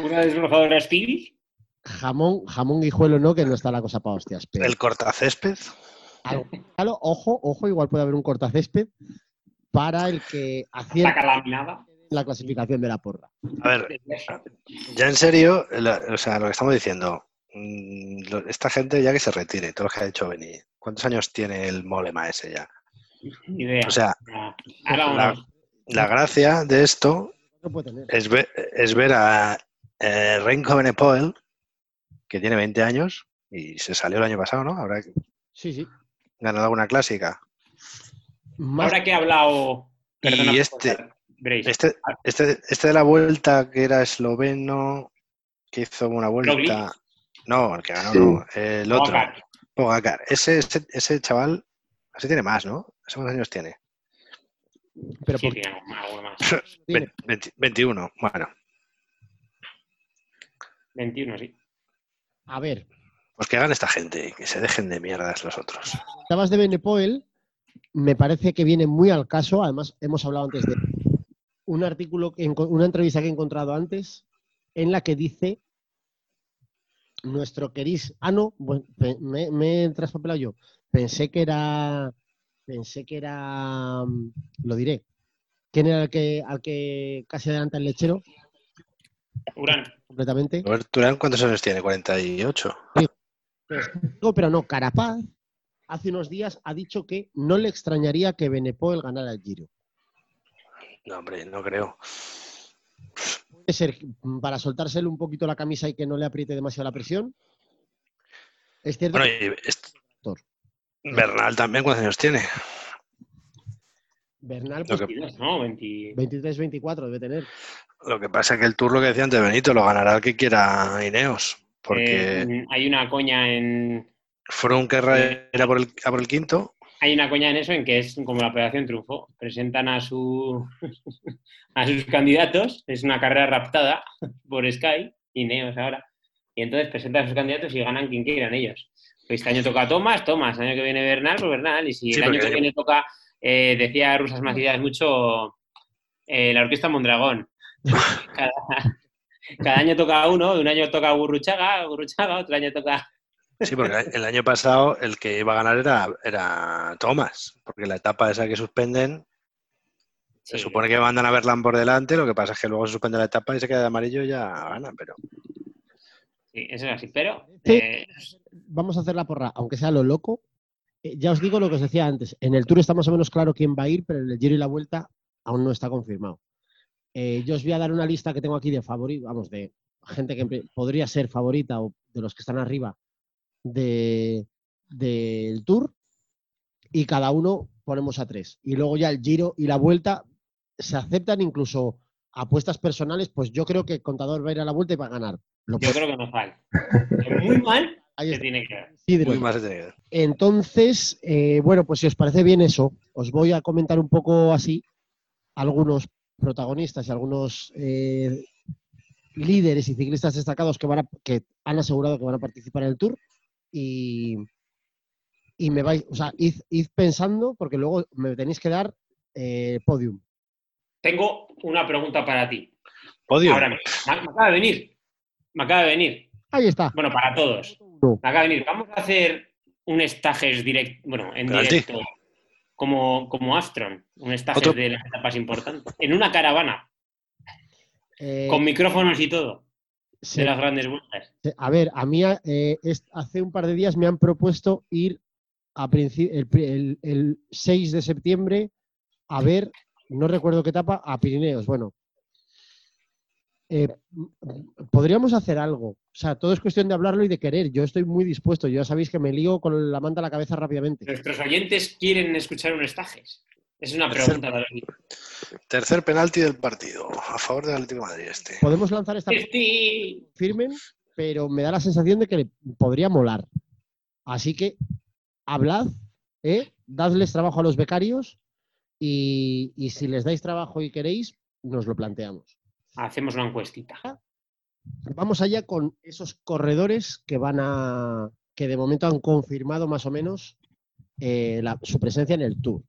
¿Una desbrozadora Speedy? jamón, jamón guijuelo no, que no está la cosa para hostias. Pero El cortacésped. Regalo, ojo, ojo, igual puede haber un cortacésped para el que laminada. la clasificación de la porra. A ver, ya en serio, la- o sea, lo que estamos diciendo, mm, esta gente ya que se retire, todo lo que ha dicho Beni. ¿Cuántos años tiene el Molema ese ya? Ni idea. O sea, Ahora la, gracia de esto es ver, es ver a eh, Renko Benepoel, que tiene 20 años y se salió el año pasado, ¿no? Habrá Sí, sí. Ganado alguna clásica. Ahora que he hablado. Perdona, Y este-. Este, este, este de la vuelta que era esloveno, que hizo una vuelta. Roglic. No, el que ganó, Sí. no. El otro. Pogacar. Pogacar. Ese, ese, ese chaval, ese tiene más, ¿no? ¿Ese cuántos años tiene? pero Sí, por- tiene más, más. tiene- Ve- 20 21. Bueno, 21, sí. a ver, pues que hagan esta gente, que se dejen de mierdas los otros. estabas de Benepoel, me parece que viene muy al caso. Además, hemos hablado antes de un artículo, una entrevista que he encontrado antes, en la que dice nuestro querido. Ah, no, me, me he traspapelado yo. Pensé que era. Pensé que era. mm, Lo diré. ¿Quién era el que, al que casi adelanta el lechero? Urán. Completamente. Robert Durán, ¿cuántos años tiene? 48. Pues, no, pero no, Carapaz hace unos días ha dicho que no le extrañaría que Benepoel ganara el Giro. No, hombre, no creo. Puede ser para soltársele un poquito la camisa y que no le apriete demasiado la presión. Es cierto Bueno, que este-. Bernal también, ¿cuántos años tiene? Bernal, pues, que- 22, ¿no? 20... 23-24 debe tener. Lo que pasa es que el tour, lo que decía antes Benito, lo ganará el que quiera Ineos. Porque Eh, hay una coña en. Froome querrá ir a por, el, a por el quinto. Hay una coña en eso en que es como la Operación Triunfo. Presentan a su a sus candidatos, es una carrera raptada por Sky, Ineos ahora. Y entonces presentan a sus candidatos y ganan quien quieran ellos. Pues este año toca Tomás, Tomás, el año que viene Bernal, pues Bernal. Y si Sí, el año que viene toca, eh, decía Rusas Macías mucho, eh, la Orquesta Mondragón. Cada, cada año toca uno, un año toca Gurruchaga, Gurruchaga, otro año toca Sí, porque el año pasado el que iba a ganar era, era Thomas, porque la etapa esa que suspenden, se Sí. supone que mandan a Berlán por delante, lo que pasa es que luego se suspende la etapa y se queda de amarillo y ya gana, pero Sí, Sí, eso es así. Pero Sí. eh, Vamos a hacer la porra, aunque sea lo loco. Eh, ya os digo lo que os decía antes. En el Tour está más o menos claro quién va a ir, pero en el Giro y la Vuelta aún no está confirmado. Eh, yo os voy a dar una lista que tengo aquí de favoritos, vamos, de gente que podría ser favorita o de los que están arriba de- del Tour y cada uno ponemos a tres. Y luego ya el Giro y la Vuelta se aceptan incluso apuestas personales, pues yo creo que Contador va a ir a la Vuelta y va a ganar. Lo yo creo que no vale. Muy mal ahí se está. tiene que. Muy más se tiene que ver. Entonces, eh, bueno, pues si os parece bien eso, os voy a comentar un poco así algunos protagonistas y algunos eh, líderes y ciclistas destacados que, van a- que han asegurado que van a participar en el Tour y, y me vais, o sea, id, id pensando porque luego me tenéis que dar eh, podium. Tengo una pregunta para ti. Ahora mismo. Me, me acaba de venir. Me acaba de venir. Ahí está. Bueno, para todos. Me acaba de venir. Vamos a hacer un estajes directo, bueno, en directo, como, como Astron, un estajes Otro- de las etapas importantes, en una caravana, Eh, con micrófonos y todo, de las grandes vueltas. a ver, a mí eh, es- hace un par de días me han propuesto ir a el, el- el 6 de septiembre a ver, no recuerdo qué etapa, a Pirineos. Bueno, eh, podríamos hacer algo. O sea, todo es cuestión de hablarlo y de querer. Yo estoy muy dispuesto. Ya sabéis que me lío con la manta a la cabeza rápidamente. Nuestros oyentes quieren escuchar un estajes. Es una Tercer- pregunta para mí. Tercer penalti del partido. A favor del Atlético de Madrid este. Podemos lanzar esta Sí. firmen, pero me da la sensación de que le podría molar. Así que hablad, ¿eh? dadles trabajo a los becarios y, y si les dais trabajo y queréis, nos lo planteamos. Hacemos una encuestita. Vamos allá con esos corredores que van a que de momento han confirmado más o menos eh, la- su presencia en el Tour.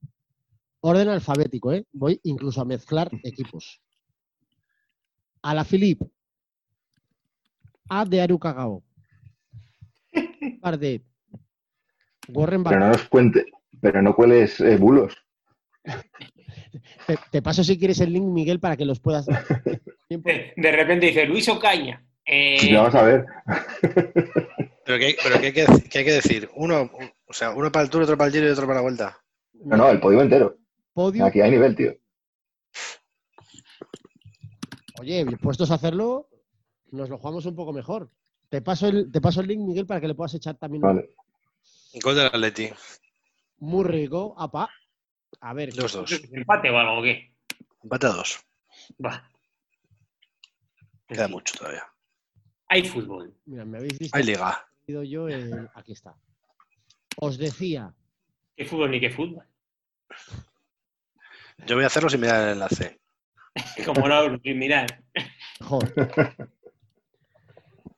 Orden alfabético, ¿eh? voy incluso a mezclar equipos. A la Philippe. A de Aru Cagao. Bardet. Warren Pero no Bardet. nos cuente, pero no cueles eh, bulos. Te, te paso si quieres el link, Miguel, para que los puedas. De, de repente dice Luis Ocaña. Eh, Ya vas a ver. Pero ¿qué, pero qué hay, que, qué hay que decir? Uno, o sea, uno para el Tour, otro para el Giro y otro para la Vuelta. No, no, el podio entero. Podio. Aquí hay nivel, tío. Oye, puestos a hacerlo, nos lo jugamos un poco mejor. Te paso el, te paso el link, Miguel, para que le puedas echar también un- Vale. Gol del Atleti. muy rico. Apa. A ver, Los dos. ¿Empate o algo o qué? Empate a dos. Va. Queda mucho todavía. Hay fútbol. mira, me habéis visto Hay liga. yo el- aquí está. Os decía, ¿Qué fútbol ni qué fútbol? Yo voy a hacerlo sin mirar el enlace. Como no, mirad. joder.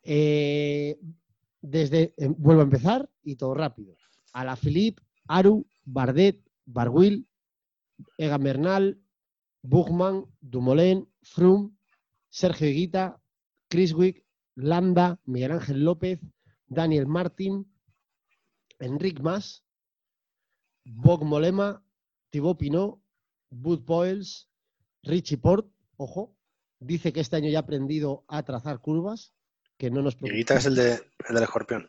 Eh, desde, eh, vuelvo a empezar y todo rápido. A la Philippe, Aru, Bardet, Barguil, Egan Bernal, Buchmann, Dumoulin, Froome, Sergio Higuita, Chris Wick, Landa, Miguel Ángel López, Daniel Martín, Enric Mas, Bog Molema, Thibaut Pinot, Bud Poels, Richie Port, ojo, dice que este año ya ha aprendido a trazar curvas, que no nos preocupa. Higuita es el, de, el del escorpión.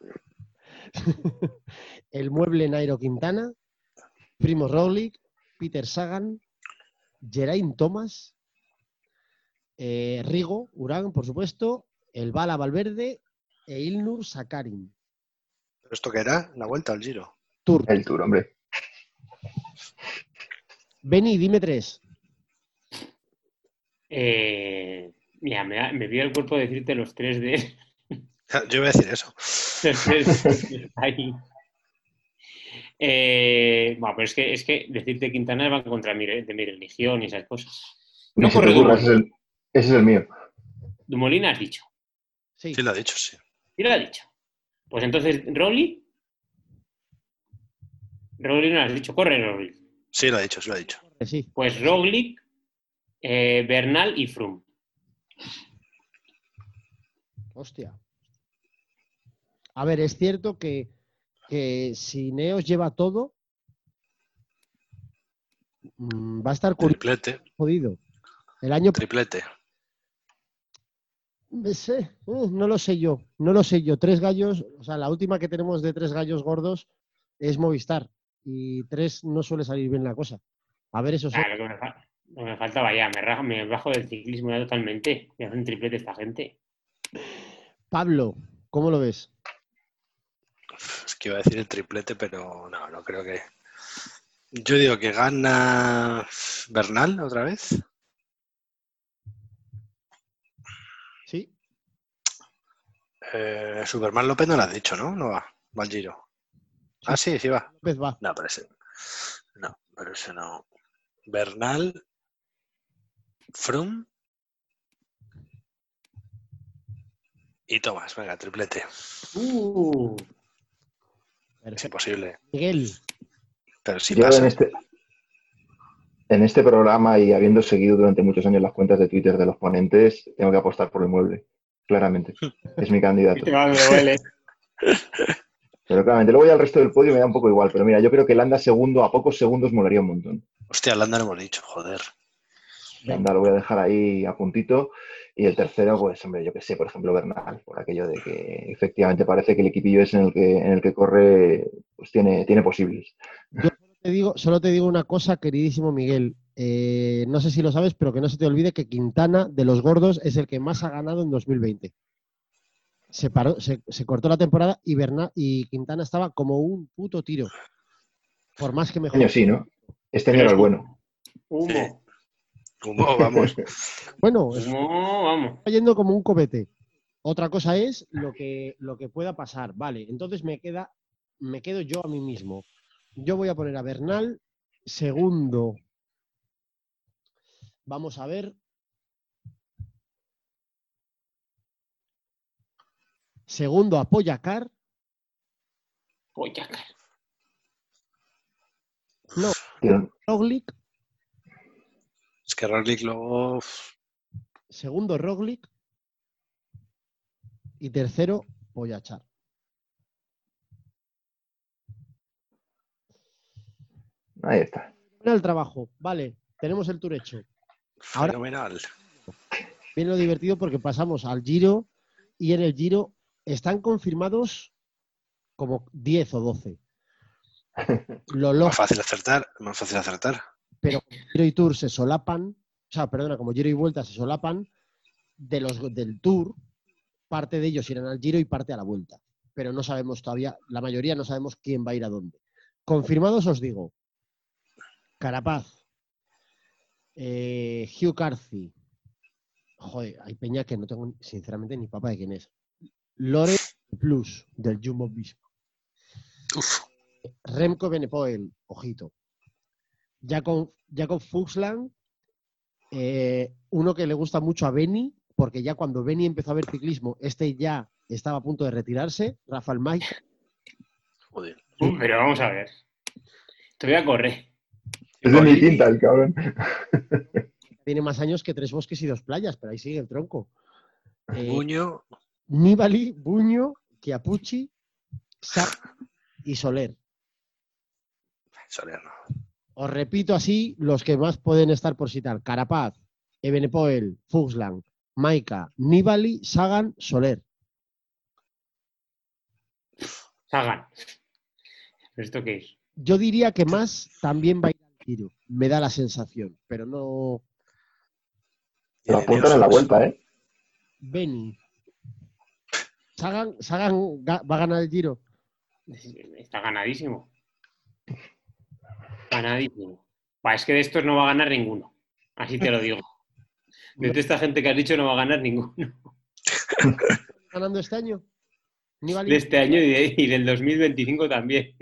el mueble Nairo Quintana, Primo Roglic, Peter Sagan, Geraint Thomas, eh, Rigo, Urán, por supuesto, el Bala Valverde e Ilnur Sakarin. ¿Pero esto qué era? ¿La Vuelta al Giro? Tour. El tour, hombre. Beni, dime tres. Eh, mira, me, me pide el cuerpo decirte los tres de. Yo iba a decir eso. los tres de ahí. Eh, bueno, pero es que, es que decirte Quintana va en contra de mi, de mi religión y esas cosas. No corre el, ese es el mío. Dumolina has dicho. Sí. Sí, lo ha dicho, sí. ¿Quién lo ha dicho? Pues entonces, Rolly. Rolly no lo has dicho, corre Rolly. Sí, lo ha dicho, sí lo ha dicho. sí. Pues Roglic, eh, Bernal y Froome. Hostia. A ver, es cierto que, que si Neos lleva todo, mm, va a estar curioso, Triplete, jodido. El año triplete. Me sé, eh, no lo sé yo, no lo sé yo. Tres gallos, o sea, la última que tenemos de tres gallos gordos es Movistar. Y tres no suele salir bien la cosa. A ver, eso sí. Ah, lo, que me fa- lo que me faltaba ya, me, rajo- me bajo del ciclismo ya totalmente. Me hacen triplete esta gente. Pablo, ¿cómo lo ves? Es que iba a decir el triplete, pero no, no creo que. Yo digo que gana Bernal otra vez. Eh, Superman López no lo has dicho, ¿no? No va. Va al Giro. Ah, sí, sí va. López va. No, pero ese. No, pero ese no. Bernal. Frum. Y Tomás, venga, triplete. Uh, Es imposible. Miguel, Pero si Yo pasa. en este, en este programa y habiendo seguido durante muchos años las cuentas de Twitter de los ponentes, tengo que apostar por el mueble. Claramente. Es mi candidato. Pero claramente, luego ya el resto del podio me da un poco igual. Pero mira, yo creo que Landa segundo a pocos segundos molaría un montón. Hostia, Landa lo hemos dicho, joder. Landa lo voy a dejar ahí a puntito. Y el tercero, pues, hombre, yo que sé, por ejemplo, Bernal, por aquello de que efectivamente parece que el equipillo es en el que, en el que corre, pues tiene, tiene posibles. te digo, solo te digo una cosa, queridísimo Miguel. Eh, no sé si lo sabes, pero que no se te olvide que Quintana de los gordos es el que más ha ganado en 2020. Se, paró, se, se cortó la temporada y, Berna- y Quintana estaba como un puto tiro. Por más que Este mejor. año sí, ¿no? Este año era el bueno. Humo. Humo, vamos. Bueno, es- Humo, vamos. está yendo como un cobete. Otra cosa es lo que, lo que pueda pasar. Vale, entonces me queda, me quedo yo a mí mismo. Yo voy a poner a Bernal segundo. Vamos a ver. Segundo a Poyacar. Poyacar. Un- Roglic. Es que Roglic luego. Segundo Roglic. Y tercero Poyachar. Ahí está. Mira el trabajo. Vale, tenemos el tour hecho. Ahora- Fenomenal. Viene lo divertido porque pasamos al Giro y en el Giro están confirmados como 10 o 12. Lo Más fácil acertar, más fácil acertar. pero como Giro y Tour se solapan, o sea, perdona, como Giro y Vuelta se solapan, de los del Tour, parte de ellos irán al Giro y parte a la Vuelta. Pero no sabemos todavía, la mayoría no sabemos quién va a ir a dónde. Confirmados os digo, Carapaz, eh, Hugh Carthy, joder, hay peña que no tengo sinceramente ni papa de quién es. Lore Plus, del Jumbo. Uf, Remco Benepoel, ojito. Jacob, Jacob Fuchsland, eh, uno que le gusta mucho a Beni, porque ya cuando Beni empezó a ver ciclismo, este ya estaba a punto de retirarse. Rafael Mike, joder. Pero vamos a ver. Te voy a correr. Es de mi tinta el cabrón. tiene más años que tres bosques y dos playas, pero ahí sigue el tronco. Eh, Buño, Nibali, Buño, Chiapucci, Sa y Soler. Soler, no. Os repito así los que más pueden estar por citar. Carapaz, Ebenepoel, Fuchsland, Maika, Nibali, Sagan, Soler. Sagan. ¿Pero esto qué es? Yo diría que más también va tiro. Me da la sensación, pero no. Lo apuntan en la vuelta, ¿eh? Beni. Sagan, Sagan ga- va a ganar el giro. Está ganadísimo. Ganadísimo. Es que de estos no va a ganar ninguno. Así te lo digo. De toda esta gente que has dicho no va a ganar ninguno. ¿Ganando este año? Nibali. De este año y, de- y del 2025 también.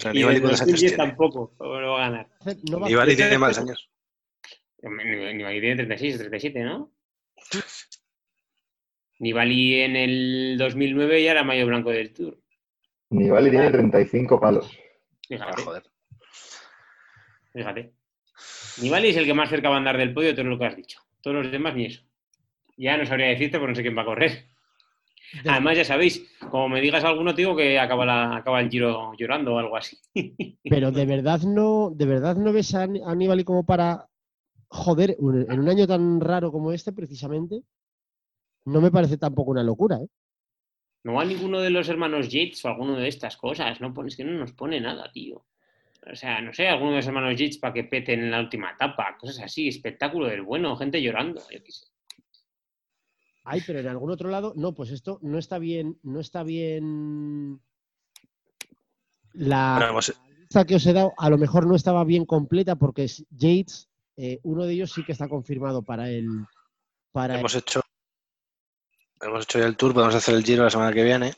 Pero Y Nibali del cuántos años 2010 tiene. tampoco va a ganar. No va- Nibali tiene más años. Nibali tiene 36 o 37, ¿no? Nibali en el 2009 ya era mayo blanco del Tour. Nibali tiene 35 palos. Ah, Fíjate, joder. fíjate. Nibali es el que más cerca va a andar del podio todo lo que has dicho. Todos los demás ni eso. Ya no sabría decirte porque no sé quién va a correr. De- Además, ya sabéis, como me digas alguno, te digo que acaba, la- acaba el giro llorando o algo así. Pero de verdad no, de verdad no ves a, Ni- a Nibali como para joder en un año tan raro como este, precisamente. no me parece tampoco una locura, ¿eh? No va ninguno de los hermanos Yates o alguno de estas cosas. No es que no nos pone nada, tío. O sea, no sé, alguno de los hermanos Yates para que peten en la última etapa, cosas así, espectáculo del bueno, gente llorando, yo qué sé. Ay, pero en algún otro lado, no, pues esto no está bien, no está bien. La lista que os he dado a lo mejor no estaba bien completa porque Yates, eh, uno de ellos sí que está confirmado para el. Para hemos hecho hemos hecho ya el tour, podemos hacer el giro la semana que viene.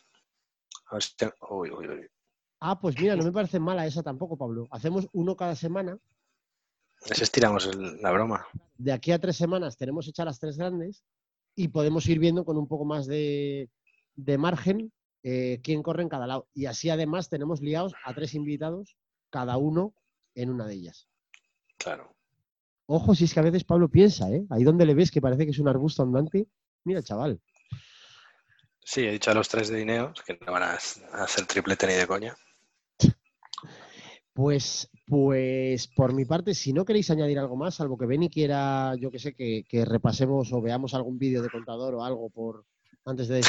Ah, pues mira, no me parece mala esa tampoco, Pablo. Hacemos uno cada semana. Ese estiramos la broma. De aquí a tres semanas tenemos hechas las tres grandes y podemos ir viendo con un poco más de, margen eh, quién corre en cada lado. Y así además tenemos liados a tres invitados, cada uno en una de ellas. Claro. Ojo, si es que a veces Pablo piensa, ¿eh? Ahí donde le ves que parece que es un arbusto andante. Mira, chaval. Sí, he dicho a los tres de Ineos que no van a, hacer triplete ni de coña. Pues, pues por mi parte, si no queréis añadir algo más, salvo que Benny quiera, yo que sé, que, repasemos o veamos algún vídeo de contador o algo por antes de.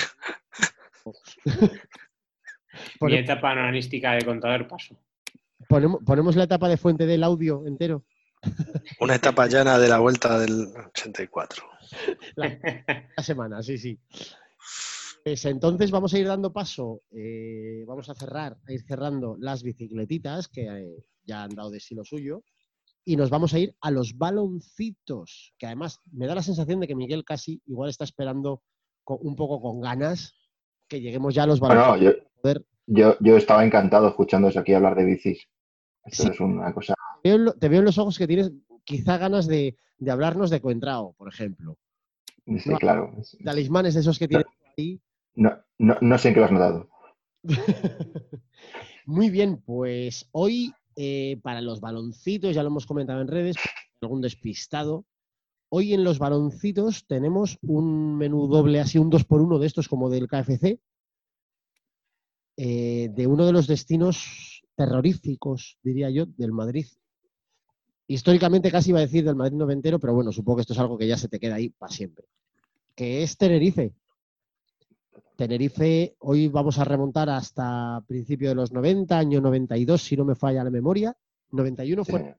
Mi etapa analística de contador paso. Ponemos, la etapa de fuente del audio entero. Una etapa llana de la vuelta del 84. la semana, sí, sí. Pues entonces vamos a ir dando paso, eh, vamos a cerrar, a ir cerrando las bicicletitas que eh, ya han dado de sí lo suyo y nos vamos a ir a los baloncitos, que además me da la sensación de que Miguel casi igual está esperando un poco con ganas que lleguemos ya a los baloncitos. yo, yo, estaba encantado escuchando eso aquí hablar de bicis. Esto es una cosa... Te veo, en los ojos que tienes quizá ganas de, hablarnos de Coentrao, por ejemplo. Sí, claro. Talismanes de esos que tienes ahí. No, no, sé en qué lo has notado. Muy bien, pues hoy eh, para los baloncitos, ya lo hemos comentado en redes, algún despistado. Hoy en los baloncitos tenemos un menú doble, así un 2 por 1 de estos como del KFC, eh, de uno de los destinos terroríficos, diría yo, del Madrid. Históricamente casi iba a decir del Madrid noventero, pero bueno, supongo que esto es algo que ya se te queda ahí para siempre. Que es Tenerife. Tenerife, hoy vamos a remontar hasta principio de los 90, año 92, si no me falla la memoria. 91 fue.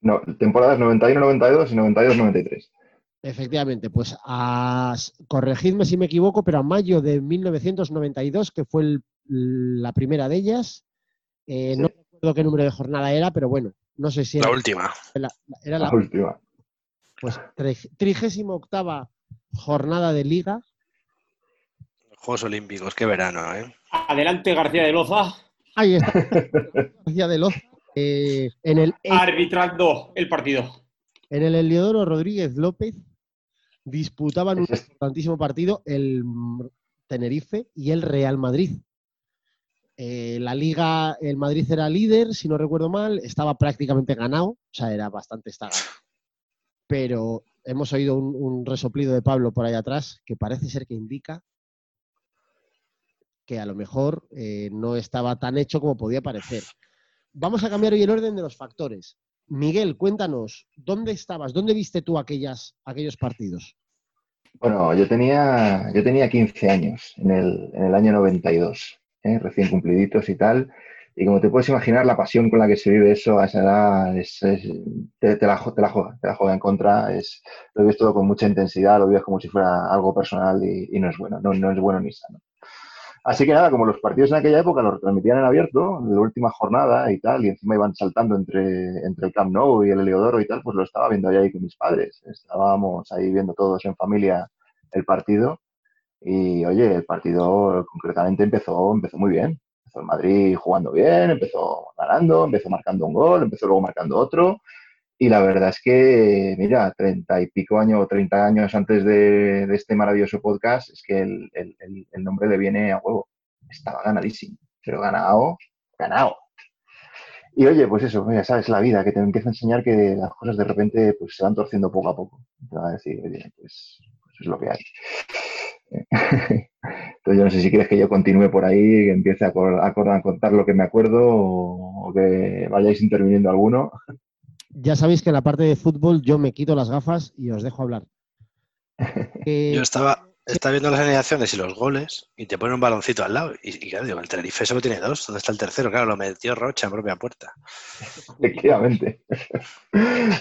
No, temporadas 91-92 y 92-93. Efectivamente, pues corregidme si me equivoco, pero a mayo de 1992, que fue la primera de ellas, eh, no recuerdo qué número de jornada era, pero bueno, no sé si era. La última. era la, última. Pues trigésima octava jornada de liga, Juegos Olímpicos, qué verano, ¿eh? Adelante, García de Loza. Ahí está. García de Loza. Eh, en el, Arbitrando el partido. En el Eliodoro Rodríguez López disputaban un importantísimo partido el Tenerife y el Real Madrid. Eh, la liga, el Madrid era líder, si no recuerdo mal, estaba prácticamente ganado, o sea, era bastante estagado. Pero hemos oído un, un, resoplido de Pablo por ahí atrás que parece ser que indica que a lo mejor eh, no estaba tan hecho como podía parecer. Vamos a cambiar hoy el orden de los factores. Miguel, cuéntanos, ¿dónde estabas? ¿Dónde viste tú aquellas, aquellos partidos? Bueno, yo tenía, yo tenía 15 años en el, en el año 92, ¿eh? recién cumpliditos y tal. Y como te puedes imaginar, la pasión con la que se vive eso a esa edad es, te, la, te, la, juega, te la juega en contra. Es, lo vives todo con mucha intensidad, lo vives como si fuera algo personal y, no es bueno, no, no es bueno ni sano. Así que nada, como los partidos en aquella época los transmitían en abierto, en la última jornada y tal, y encima iban saltando entre, entre el Camp Nou y el Heliodoro y tal, pues lo estaba viendo ahí con mis padres. Estábamos ahí viendo todos en familia el partido. Y oye, el partido concretamente empezó, empezó muy bien. Empezó el Madrid jugando bien, empezó ganando, empezó marcando un gol, empezó luego marcando otro. Y la verdad es que, mira, treinta y pico años, treinta años antes de, este maravilloso podcast, es que el, nombre le viene a huevo. Estaba ganadísimo, pero ganado, ganado. Y oye, pues eso, ya sabes, la vida, que te empieza a enseñar que las cosas de repente pues, se van torciendo poco a poco. Te va a decir, oye, pues, pues es lo que hay. Entonces yo no sé si quieres que yo continúe por ahí, que empiece a, a, contar lo que me acuerdo o que vayáis interviniendo alguno ya sabéis que en la parte de fútbol yo me quito las gafas y os dejo hablar. Yo estaba, estaba viendo las alineaciones y los goles y te ponen un baloncito al lado. Y, claro, digo, el Tenerife solo tiene dos. ¿Dónde está el tercero? Claro, lo metió Rocha en propia puerta. Efectivamente.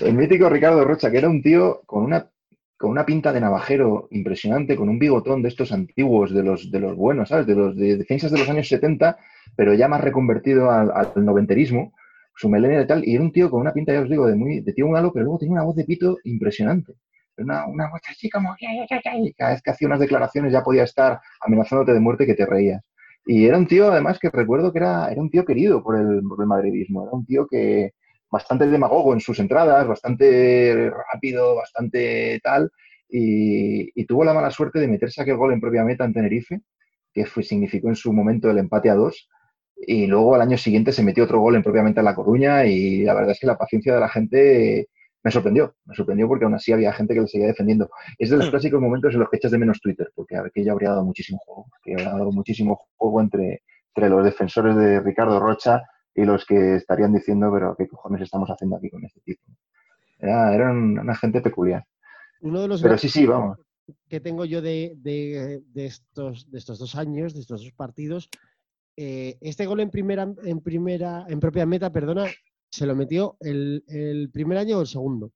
El mítico Ricardo Rocha, que era un tío con una, con una pinta de navajero impresionante, con un bigotón de estos antiguos, de los, de los buenos, ¿sabes? De los de defensas de los años 70, pero ya más reconvertido al, al noventerismo su melena y tal, y era un tío con una pinta, ya os digo, de muy, de tío malo, pero luego tenía una voz de pito impresionante. Una, una voz así como, cada vez que hacía unas declaraciones ya podía estar amenazándote de muerte que te reías. Y era un tío, además, que recuerdo que era, era un tío querido por el, por el madridismo. Era un tío que bastante demagogo en sus entradas, bastante rápido, bastante tal, y, y tuvo la mala suerte de meterse aquel gol en propia meta en Tenerife, que significó en su momento el empate a dos, y luego al año siguiente se metió otro gol en propiamente en La Coruña y la verdad es que la paciencia de la gente me sorprendió, me sorprendió porque aún así había gente que le seguía defendiendo. Es de los mm. clásicos momentos en los que echas de menos Twitter, porque a ya habría dado muchísimo juego, que habría dado muchísimo juego entre, entre los defensores de Ricardo Rocha y los que estarían diciendo, pero qué cojones estamos haciendo aquí con este tipo. Era, era una gente peculiar. Uno de los pero sí, sí, vamos. Que tengo yo de, de, de, estos, de estos dos años, de estos dos partidos, eh, este gol en primera, en primera, en propia meta, perdona, se lo metió el, primer año o el segundo.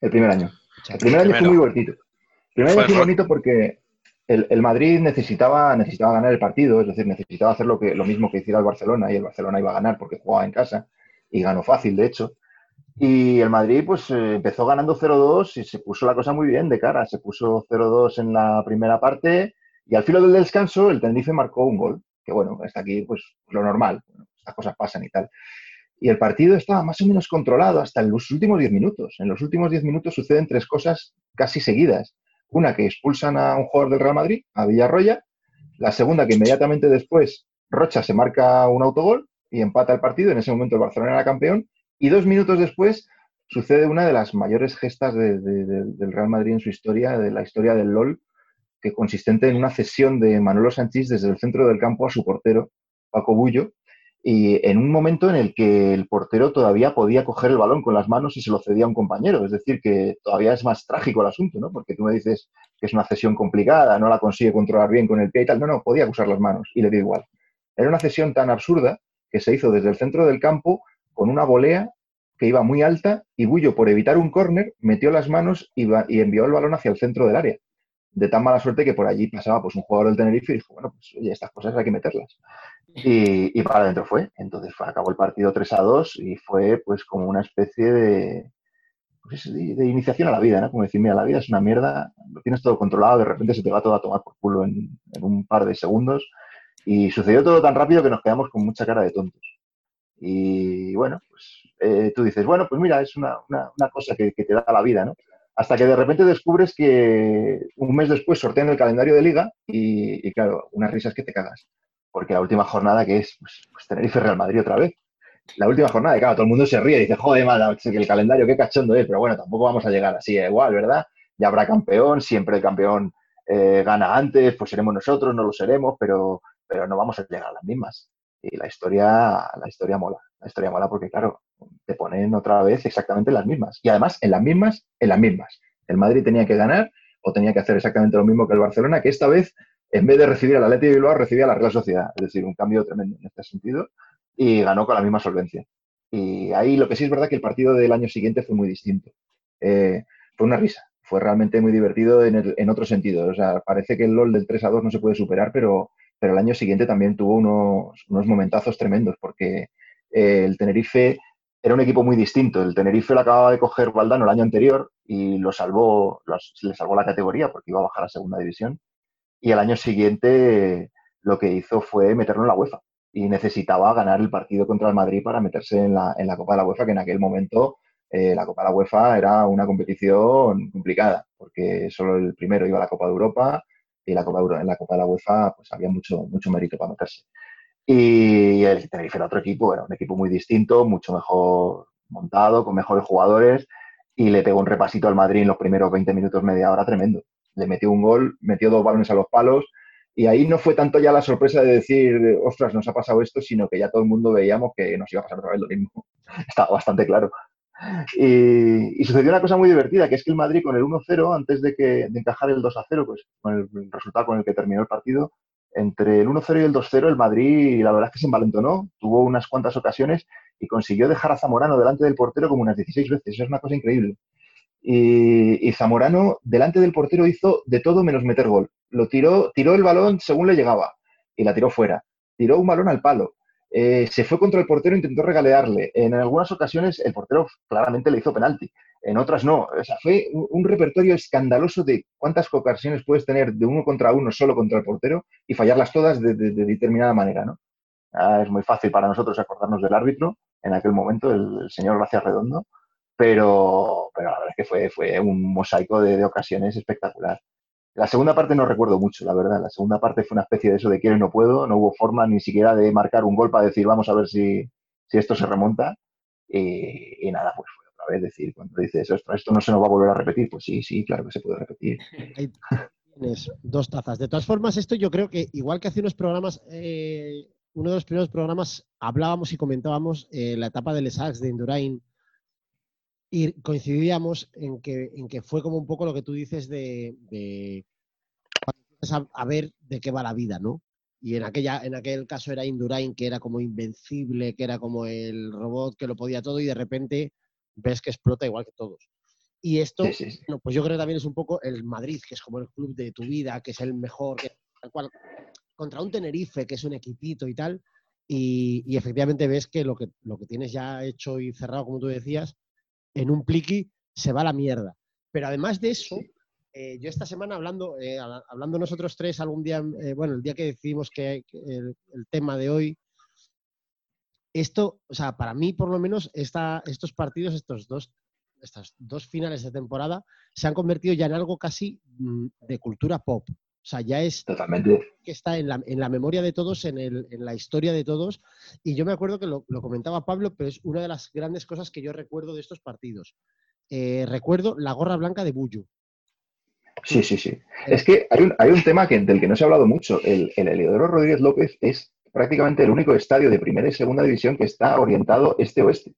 El primer año. el primer año fue muy bonito. El primer año fue muy bonito porque el, Madrid necesitaba, necesitaba ganar el partido, es decir, necesitaba hacer lo, que, lo mismo que hiciera el Barcelona y el Barcelona iba a ganar porque jugaba en casa y ganó fácil, de hecho. Y el Madrid pues eh, empezó ganando 0-2 y se puso la cosa muy bien de cara. Se puso 0-2 en la primera parte y al filo del descanso el Tenerife marcó un gol que bueno, está aquí pues lo normal, estas cosas pasan y tal. Y el partido estaba más o menos controlado hasta en los últimos 10 minutos. En los últimos 10 minutos suceden tres cosas casi seguidas. Una, que expulsan a un jugador del Real Madrid, a Villarroya. La segunda, que inmediatamente después Rocha se marca un autogol y empata el partido. En ese momento el Barcelona era campeón. Y dos minutos después sucede una de las mayores gestas del Real Madrid en su historia, de la historia del LOL, consistente en una cesión de Manolo Sánchez desde el centro del campo a su portero, Paco Bullo, y en un momento en el que el portero todavía podía coger el balón con las manos y se lo cedía a un compañero. Es decir, que todavía es más trágico el asunto, ¿no? Porque tú me dices que es una cesión complicada, no la consigue controlar bien con el pie y tal. No, no, podía usar las manos y le dio igual. Era una cesión tan absurda que se hizo desde el centro del campo con una volea que iba muy alta y Bullo, por evitar un córner, metió las manos y envió el balón hacia el centro del área de tan mala suerte que por allí pasaba pues un jugador del Tenerife y dijo, bueno, pues oye, estas cosas hay que meterlas. Y, para adentro fue. Entonces fue, acabó el partido 3 a 2 y fue pues como una especie de, pues, de, iniciación a la vida, ¿no? Como decir, mira, la vida es una mierda, lo tienes todo controlado, de repente se te va todo a tomar por culo en, un par de segundos. Y sucedió todo tan rápido que nos quedamos con mucha cara de tontos. Y bueno, pues eh, tú dices, bueno, pues mira, es una, una, cosa que, que, te da la vida, ¿no? Hasta que de repente descubres que un mes después sortean el calendario de liga y, claro, unas risas que te cagas. Porque la última jornada que es pues, pues Tenerife Real Madrid otra vez. La última jornada, y claro, todo el mundo se ríe y dice, joder, madre, que el calendario qué cachondo es, pero bueno, tampoco vamos a llegar así, igual, ¿verdad? Ya habrá campeón, siempre el campeón eh, gana antes, pues seremos nosotros, no lo seremos, pero, pero no vamos a llegar a las mismas. Y la historia, la historia mola, la historia mola porque, claro, te ponen otra vez exactamente las mismas. Y además, en las mismas, en las mismas. El Madrid tenía que ganar o tenía que hacer exactamente lo mismo que el Barcelona, que esta vez, en vez de recibir al Atleti de Bilbao, recibía a la Real Sociedad. Es decir, un cambio tremendo en este sentido. Y ganó con la misma solvencia. Y ahí lo que sí es verdad que el partido del año siguiente fue muy distinto. Eh, fue una risa. Fue realmente muy divertido en, en otro sentido. O sea, parece que el LOL del 3 a 2 no se puede superar, pero, pero el año siguiente también tuvo unos, unos momentazos tremendos, porque el Tenerife era un equipo muy distinto. El Tenerife lo acababa de coger Valdano el año anterior y lo salvó, le salvó la categoría porque iba a bajar a segunda división. Y el año siguiente lo que hizo fue meterlo en la UEFA y necesitaba ganar el partido contra el Madrid para meterse en la, en la Copa de la UEFA, que en aquel momento eh, la Copa de la UEFA era una competición complicada, porque solo el primero iba a la Copa de Europa y la Copa en la Copa de la UEFA pues había mucho, mucho mérito para meterse. Y el Tenerife era otro equipo, era un equipo muy distinto, mucho mejor montado, con mejores jugadores, y le pegó un repasito al Madrid en los primeros 20 minutos, media hora, tremendo. Le metió un gol, metió dos balones a los palos, y ahí no fue tanto ya la sorpresa de decir, ostras, nos ha pasado esto, sino que ya todo el mundo veíamos que nos iba a pasar otra vez lo mismo. Estaba bastante claro. Y, sucedió una cosa muy divertida, que es que el Madrid con el 1-0, antes de, que, de encajar el 2-0, pues con el resultado con el que terminó el partido, entre el 1-0 y el 2-0 el Madrid, la verdad es que se envalentonó, tuvo unas cuantas ocasiones y consiguió dejar a Zamorano delante del portero como unas 16 veces. Eso es una cosa increíble. Y, Zamorano delante del portero hizo de todo menos meter gol. Lo tiró, tiró el balón según le llegaba y la tiró fuera. Tiró un balón al palo. Eh, se fue contra el portero intentó regalearle. En algunas ocasiones el portero claramente le hizo penalti, en otras no. O sea, fue un, repertorio escandaloso de cuántas ocasiones puedes tener de uno contra uno solo contra el portero y fallarlas todas de, determinada manera, ¿no? Ah, es muy fácil para nosotros acordarnos del árbitro en aquel momento, el, señor Gracias Redondo, pero, pero la verdad es que fue, fue un mosaico de ocasiones espectacular. La segunda parte no recuerdo mucho, la verdad. La segunda parte fue una especie de eso de quiero y no puedo. No hubo forma ni siquiera de marcar un gol para decir vamos a ver si, esto se remonta. Y, nada, pues fue vez decir, cuando dices esto, esto no se nos va a volver a repetir, pues sí, sí, claro que se puede repetir. tienes dos tazas. De todas formas, esto yo creo que igual que hace unos programas, eh, uno de los primeros programas hablábamos y comentábamos eh, la etapa del ESAX de Indurain y coincidíamos en que, en que fue como un poco lo que tú dices de, de a, ver de qué va la vida, ¿no? Y en, aquella, en aquel caso era Indurain, que era como invencible, que era como el robot que lo podía todo, y de repente ves que explota igual que todos. Y esto, pues yo creo que también es un poco el Madrid, que es como el club de tu vida, que es el mejor, que, tal cual, contra un Tenerife, que es un equipito y tal, y, y, efectivamente ves que lo, que lo que tienes ya hecho y cerrado, como tú decías, en un pliqui se va a la mierda. Pero además de eso, eh, yo esta semana hablando, eh, hablando nosotros tres algún día, eh, bueno, el día que decidimos que, el, tema de hoy, esto, o sea, para mí por lo menos estos partidos, estos dos, estas dos finales de temporada, se han convertido ya en algo casi mm, de cultura pop. O sea, ya es Totalmente. que está en la, memoria de todos, en, la historia de todos. Y yo me acuerdo que lo, comentaba Pablo, pero es una de las grandes cosas que yo recuerdo de estos partidos. Eh, recuerdo la gorra blanca de Bullo. Sí, sí, sí. Es que hay un, hay un tema que, del que no se ha hablado mucho. El, el Heliodoro Rodríguez López es prácticamente el único estadio de primera y segunda división que está orientado este-oeste.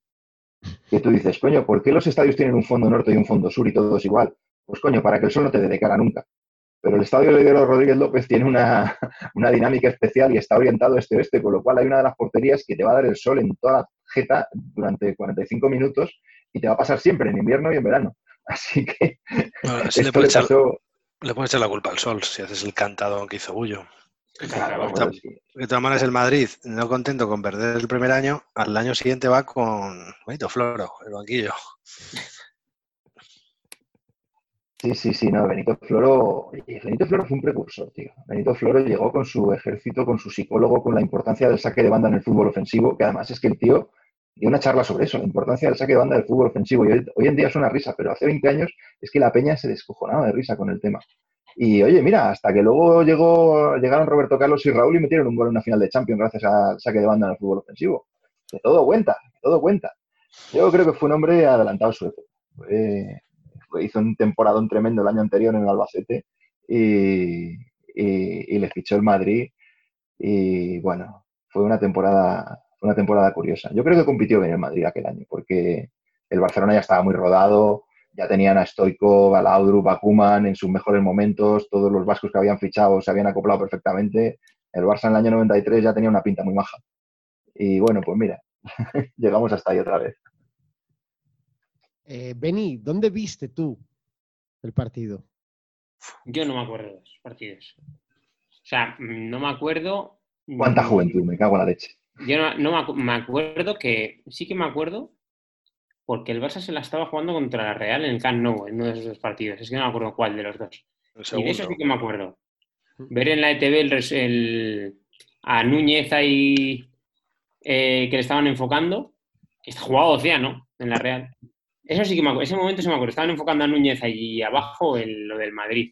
Que tú dices, coño, ¿por qué los estadios tienen un fondo norte y un fondo sur y todos igual? Pues coño, para que el sol no te dé de cara nunca. Pero el estadio Leguero Rodríguez López tiene una, dinámica especial y está orientado este-oeste, con lo cual hay una de las porterías que te va a dar el sol en toda la jeta durante 45 minutos y te va a pasar siempre, en invierno y en verano. Así que. le, puedes echar, echar, la culpa al sol si haces el cantado que hizo Bullo. Claro, de todas maneras, el Madrid, no contento con perder el primer año, al año siguiente va con Benito Floro, el banquillo. Sí, sí, sí, no, Benito Floro, Benito Floro fue un precursor, tío. Benito Floro llegó con su ejército, con su psicólogo, con la importancia del saque de banda en el fútbol ofensivo, que además es que el tío dio una charla sobre eso, la importancia del saque de banda del fútbol ofensivo. Y hoy, en día es una risa, pero hace 20 años es que la peña se descojonaba de risa con el tema. Y oye, mira, hasta que luego llegaron Roberto Carlos y Raúl y metieron un gol en una final de Champions gracias al saque de banda en el fútbol ofensivo. Que todo cuenta, que todo cuenta. Yo creo que fue un hombre adelantado su época hizo un temporadón tremendo el año anterior en el Albacete y, le fichó el Madrid y bueno, fue una temporada, una temporada curiosa. Yo creo que compitió bien el Madrid aquel año porque el Barcelona ya estaba muy rodado, ya tenían a Stoico, a Laudrup, a Kuman en sus mejores momentos, todos los vascos que habían fichado se habían acoplado perfectamente. El Barça en el año 93 ya tenía una pinta muy maja. Y bueno, pues mira, llegamos hasta ahí otra vez. Eh, Beni, ¿dónde viste tú el partido? Yo no me acuerdo de esos partidos. O sea, no me acuerdo. ¿Cuánta juventud? Me cago en la leche. Yo no, me, acuerdo que. Sí que me acuerdo porque el Barça se la estaba jugando contra la Real en el Camp Nou, en uno de esos partidos. Es que no me acuerdo cuál de los dos. Y de eso sí que me acuerdo. Ver en la ETV el, a Núñez ahí eh, que le estaban enfocando. Está jugado Océano en la Real. Eso sí que me acuerdo. Ese momento se me acuerdo. Estaban enfocando a Núñez allí abajo en lo del Madrid.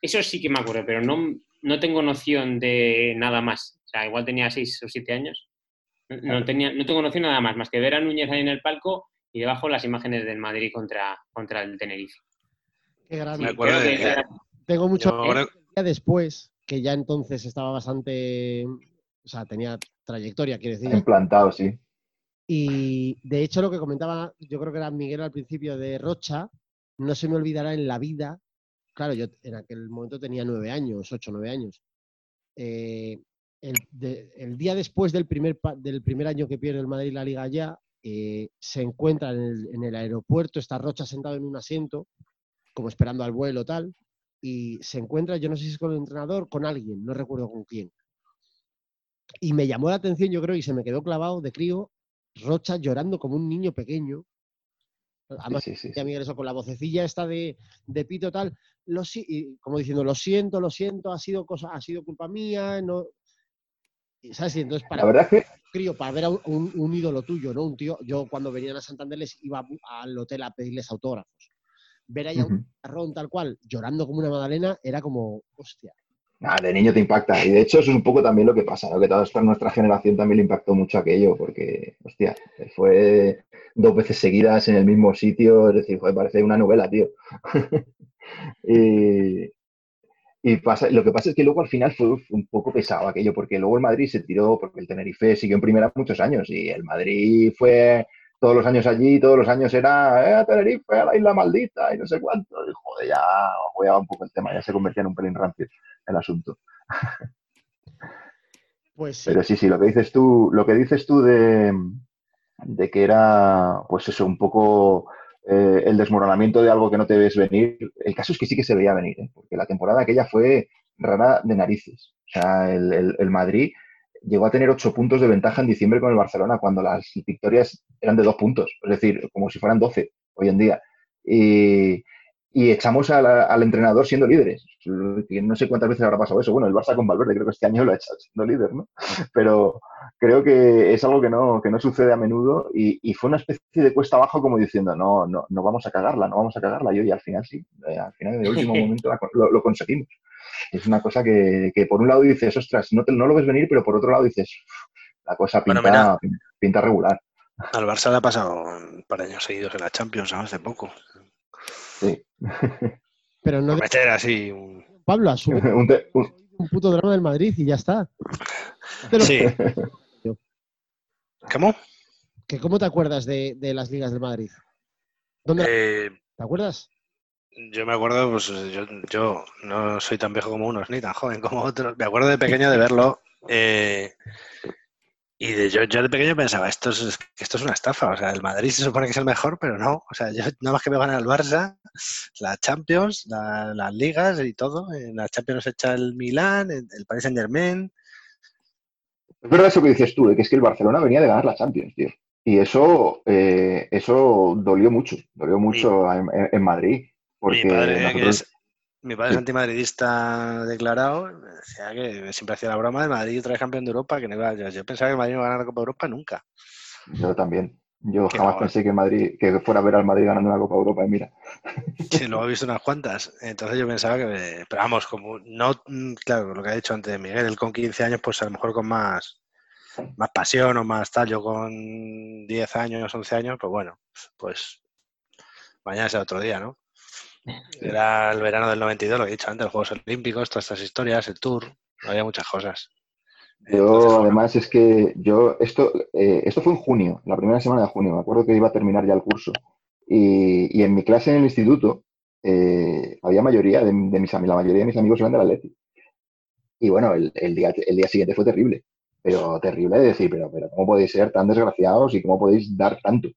Eso sí que me acuerdo, pero no, no tengo noción de nada más. O sea, igual tenía seis o siete años. No, tenía, no tengo noción nada más, más que ver a Núñez ahí en el palco y debajo las imágenes del Madrid contra, contra el Tenerife. Qué grande. Tengo mucho después, que ya entonces estaba bastante, o sea, tenía trayectoria, quiero decir. Implantado, sí. Y de hecho lo que comentaba, yo creo que era Miguel al principio de Rocha, no se me olvidará en la vida, claro, yo en aquel momento tenía nueve años, ocho, nueve años. Eh, el, día después del primer, del primer año que pierde el Madrid la Liga ya, eh, se encuentra en el, en el, aeropuerto, está Rocha sentado en un asiento, como esperando al vuelo tal, y se encuentra, yo no sé si es con el entrenador, con alguien, no recuerdo con quién. Y me llamó la atención, yo creo, y se me quedó clavado de crío, Rocha llorando como un niño pequeño. Además, sí, sí, eso con la vocecilla esta de, de pito tal, lo, como diciendo, lo siento, lo siento, ha sido cosa, ha sido culpa mía, no. ¿Sabes? entonces para la verdad que crío, para ver a un, ídolo tuyo, ¿no? Un tío, yo cuando venían a Santander les iba al hotel a pedirles autógrafos. Ver ahí a un marrón tal cual, llorando como una magdalena, era como, hostia. Nada, de niño te impacta. Y de hecho, eso es un poco también lo que pasa, ¿no? Que toda esta nuestra generación también le impactó mucho aquello, porque, hostia, fue dos veces seguidas en el mismo sitio, es decir, parece una novela, tío. y, y pasa, lo que pasa es que luego al final fue un poco pesado aquello, porque luego el Madrid se tiró, porque el Tenerife siguió en primera muchos años y el Madrid fue todos los años allí, todos los años era, eh, Tenerife, a la isla maldita y no sé cuánto. Y joder, ya juega un poco el tema, ya se convertía en un pelín rancio el asunto. Pues sí. Pero sí, sí, lo que dices tú, lo que dices tú de, de que era, pues eso, un poco eh, el desmoronamiento de algo que no te ves venir. El caso es que sí que se veía venir, ¿eh? porque la temporada aquella fue rara de narices. O sea, el, Madrid llegó a tener ocho puntos de ventaja en diciembre con el Barcelona, cuando las victorias eran de dos puntos, es decir, como si fueran doce hoy en día. Y, y echamos al entrenador siendo líderes. No sé cuántas veces habrá pasado eso. Bueno, el Barça con Valverde creo que este año lo ha echado siendo líder, ¿no? Pero creo que es algo que no, que no sucede a menudo y, fue una especie de cuesta abajo como diciendo, no, no, no vamos a cagarla, no vamos a cagarla. Y hoy al final sí, eh, al final en el último momento lo, conseguimos. Es una cosa que, por un lado dices, ostras, no, te, no lo ves venir, pero por otro lado dices, la cosa pinta, pinta regular. Al Barça le ha pasado un par de años seguidos en la Champions, hace poco. Sí. Pero no. meter así. Pablo, asume un, un, puto drama del Madrid y ya está. Sí. ¿Cómo? ¿Que ¿Cómo te acuerdas de, las ligas del Madrid? ¿Dónde eh, ¿Te acuerdas? Yo me acuerdo, pues yo, yo, no soy tan viejo como unos, ni tan joven como otros. Me acuerdo de pequeño de verlo. Eh, y de, yo, yo de pequeño pensaba, esto es, esto es una estafa. O sea, el Madrid se supone que es el mejor, pero no. O sea, yo nada más que me ganar el Barça, la Champions, las ligas y todo. En la Champions echa el Milán, el, Paris Saint Germain. Es verdad eso que dices tú, de que es que el Barcelona venía de ganar la Champions, tío. Y eso, eh, eso dolió mucho, dolió mucho en, Madrid. Porque nosotros... Mi padre es antimadridista declarado, decía que siempre hacía la broma de Madrid otra vez campeón de Europa, que no iba, yo, yo pensaba que Madrid no iba a ganar la Copa de Europa nunca. Yo también. Yo jamás pensé que Madrid, que fuera a ver al Madrid ganando una Copa de Europa, y mira. Sí, luego he visto unas cuantas. Entonces yo pensaba que, pero vamos, como no, claro, lo que ha dicho antes Miguel, él con 15 años, pues a lo mejor con más, más pasión o más tal. Yo con 10 años, 11 años, pues bueno, pues mañana será otro día, ¿no? Era el verano del 92, lo he dicho antes, los Juegos Olímpicos, todas estas historias, el Tour, había muchas cosas. Yo, además, es que yo, esto, eh, esto fue en junio, la primera semana de junio, me acuerdo que iba a terminar ya el curso. Y, en mi clase en el instituto, eh, había mayoría de, mis amigos, la mayoría de mis amigos eran del Atleti. Y bueno, el, día, el día siguiente fue terrible, pero terrible de decir, pero, pero ¿cómo podéis ser tan desgraciados y cómo podéis dar tanto?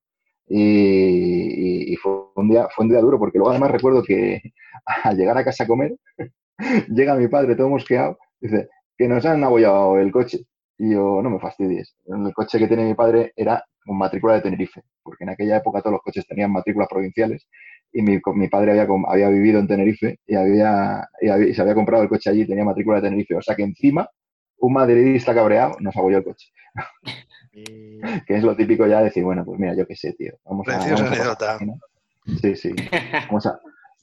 Y, fue, un día, fue un día duro, porque luego además recuerdo que al llegar a casa a comer, llega mi padre todo mosqueado, dice, que nos han abollado el coche. Y yo, no me fastidies. El coche que tiene mi padre era con matrícula de Tenerife, porque en aquella época todos los coches tenían matrículas provinciales y mi, mi padre había, había vivido en Tenerife y, había, y, se había comprado el coche allí y tenía matrícula de Tenerife. O sea que encima un madridista cabreado nos abolló el coche. Que es lo típico ya de decir, bueno, pues mira, yo qué sé, tío. Vamos a, vamos Sí, sí.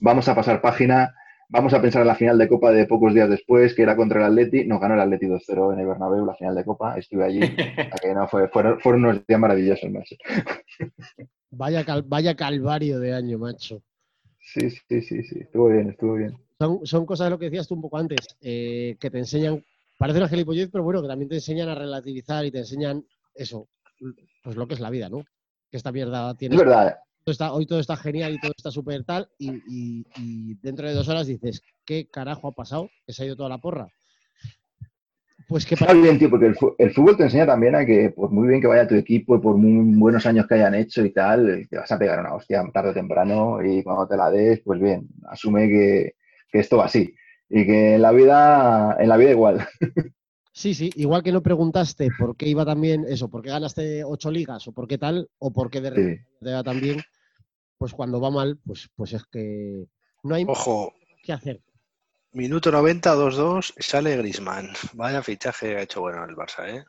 Vamos a, pasar página. Vamos a pensar en la final de Copa de pocos días después, que era contra el Atleti. Nos ganó el Atleti 2-0 en el Bernabéu, la final de Copa. Estuve allí. que no, fue, fueron, unos días maravillosos, macho. Vaya, vaya calvario de año, macho. Sí, sí, sí, sí. Estuvo bien, estuvo bien. Son, cosas de lo que decías tú un poco antes, eh, que te enseñan, parece una gilipollez, pero bueno, que también te enseñan a relativizar y te enseñan eso, pues lo que es la vida, ¿no? Que esta mierda tiene. Es verdad. todo está- hoy todo está genial y todo está súper tal, y, y- y dentro de dos horas dices, ¿qué carajo ha pasado? Que se ha ido toda la porra. Pues que Está bien, tío, porque el, fútbol te enseña también a que, por muy bien que vaya tu equipo y por muy buenos años que hayan hecho y tal, te vas a pegar una hostia tarde o temprano y cuando te la des, pues bien, asume que, que esto va así. Y que en la vida, en la vida igual. Sí, sí, igual que no preguntaste por qué iba también eso, por qué ganaste ocho ligas o por qué tal, o por qué de repente Sí. te va tan bien, pues cuando va mal, pues, pues es que no hay Ojo, que hacer. minuto 90, 2-2, sale Grisman. Vaya fichaje ha hecho bueno el Barça, ¿eh?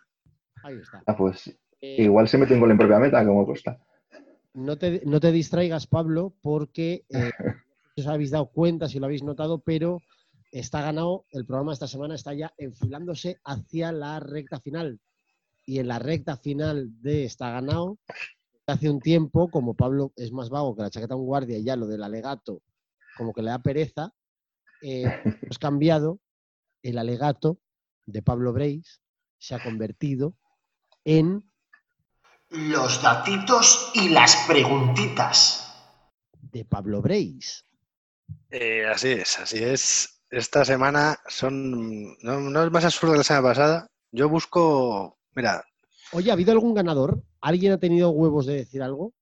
Ahí está. Ah, pues Eh, igual se mete un gol en propia meta, como cuesta. no, te, no te distraigas, Pablo, porque eh, os habéis dado cuenta, si lo habéis notado, pero está ganado, el programa esta semana está ya enfilándose hacia la recta final. Y en la recta final de está ganado, hace un tiempo, como Pablo es más vago que la chaqueta de un guardia y ya lo del alegato, como que le da pereza, eh, hemos cambiado el alegato de Pablo Breis, se ha convertido en Los datitos y las preguntitas. de Pablo Breis. Eh, así es, así es. Esta semana son. No, no es más absurdo que la semana pasada. Yo busco. Mira, Oye, ¿ha habido algún ganador? ¿Alguien ha tenido huevos de decir algo?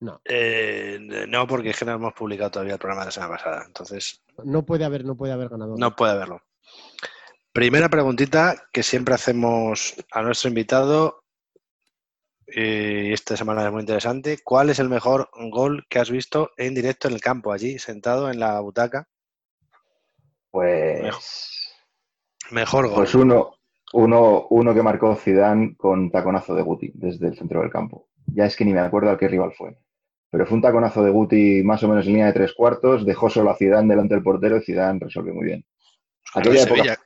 No, eh, no, porque es que no hemos publicado todavía el programa de la semana pasada. Entonces, no puede haber, no puede haber ganador. no puede haberlo. Primera preguntita que siempre hacemos a nuestro invitado. Y esta semana es muy interesante. ¿Cuál es el mejor gol que has visto en directo en el campo, allí, sentado en la butaca? Pues, Mejor gol. pues uno, uno, uno que marcó Zidane con taconazo de Guti desde el centro del campo. Ya es que ni me acuerdo a qué rival fue. Pero fue un taconazo de Guti más o menos en línea de tres cuartos, dejó solo a Zidane delante del portero y Zidane resolvió muy bien. El aquella época- Sevilla,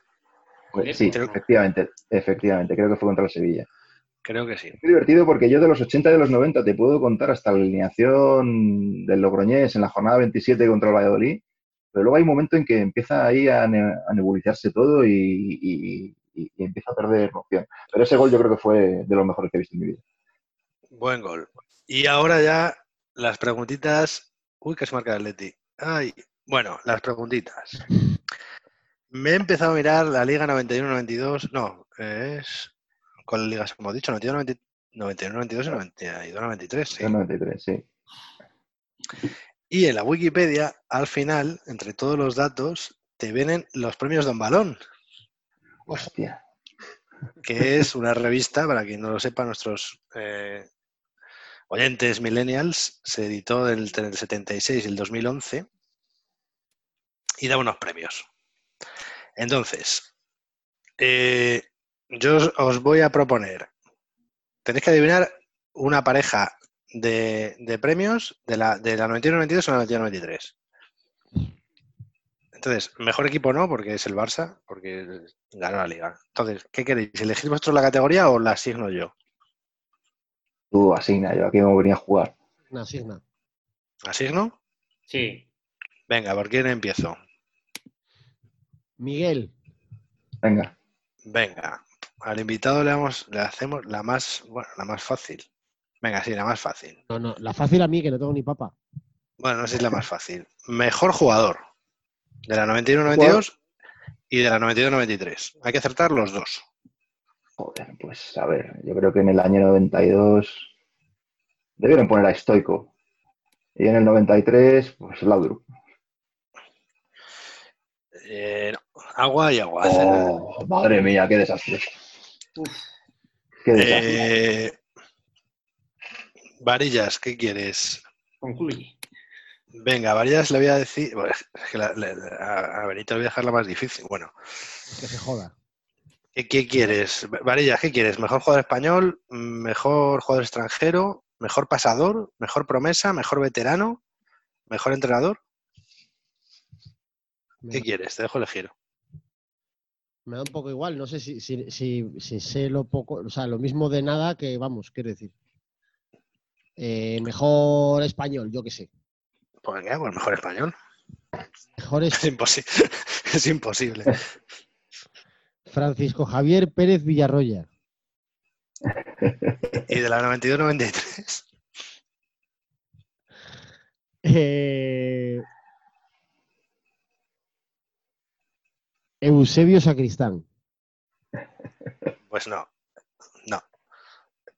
Pues sí, Creo- efectivamente, efectivamente, creo que fue contra el Sevilla. creo que sí. Muy divertido porque yo de los 80 y de los 90 te puedo contar hasta la alineación del Logroñés en la jornada 27 contra el Valladolid, pero luego hay un momento en que empieza ahí a, ne- a nebulizarse todo y, y- y- y empieza a perder emoción. Pero ese gol yo creo que fue de los mejores que he visto en mi vida. Buen gol. Y ahora ya las preguntitas. Uy, que se marca el Leti. Ay, bueno, las preguntitas. Me he empezado a mirar la Liga 91-92. No, es. ¿Cuáles ligas hemos dicho? 91-92 91-92 y 92-93. Sí. En 93, sí. Y en la Wikipedia, al final, entre todos los datos, te vienen los premios Don Balón, Hostia. que es una revista, para quien no lo sepa, nuestros eh, oyentes millennials, se editó entre el 76 y el 2011 y da unos premios. Entonces, eh, yo os- os voy a proponer, tenéis que adivinar una pareja de, de premios de la, de la 91-92 o la 91-93. Entonces, mejor equipo no, porque es el Barça, porque ganó la liga. Entonces, ¿qué queréis? ¿Elegís vosotros la categoría o la asigno yo? Tú asigna, yo aquí me venía a jugar. Una signa. ¿Asigno? Sí. Venga, ¿por quién empiezo? Miguel, Venga, Venga, al invitado le, damos, le hacemos la más, bueno, la más fácil. Venga, sí, la más fácil. no, no, la fácil a mí que no tengo ni papa. Bueno, no sé si es la más fácil. Mejor jugador de la 91-92 y de la 92-93. Hay que acertar los dos. joder, pues a ver, yo creo que en el año 92 debieron poner a Stoico. Y en el 93, pues Laudrup. Eh, no, agua y agua. Oh, madre mía, qué desastre. Qué desastre. Eh, Varillas, ¿qué quieres? Concluye. Venga, Varillas le voy a decir. bueno, es que la- la- a a Benito le voy a dejar la más difícil. Bueno, Que se joda. ¿qué, qué quieres? Varillas, ¿qué quieres? ¿Mejor jugador español? ¿Mejor jugador extranjero? ¿Mejor pasador? ¿Mejor promesa? ¿Mejor veterano? ¿Mejor entrenador? ¿Qué Me, quieres? Te dejo elegir. me da un poco igual, no sé si, si, si, si sé lo poco, o sea, lo mismo de nada que, vamos, quiero decir. Eh, mejor español, yo qué sé. Pues venga, pues mejor español. Mejor Es es imposible. es imposible. Francisco Javier Pérez Villarroya. ¿Y de la 92-93? Eh, Eusebio Sacristán. Pues. No.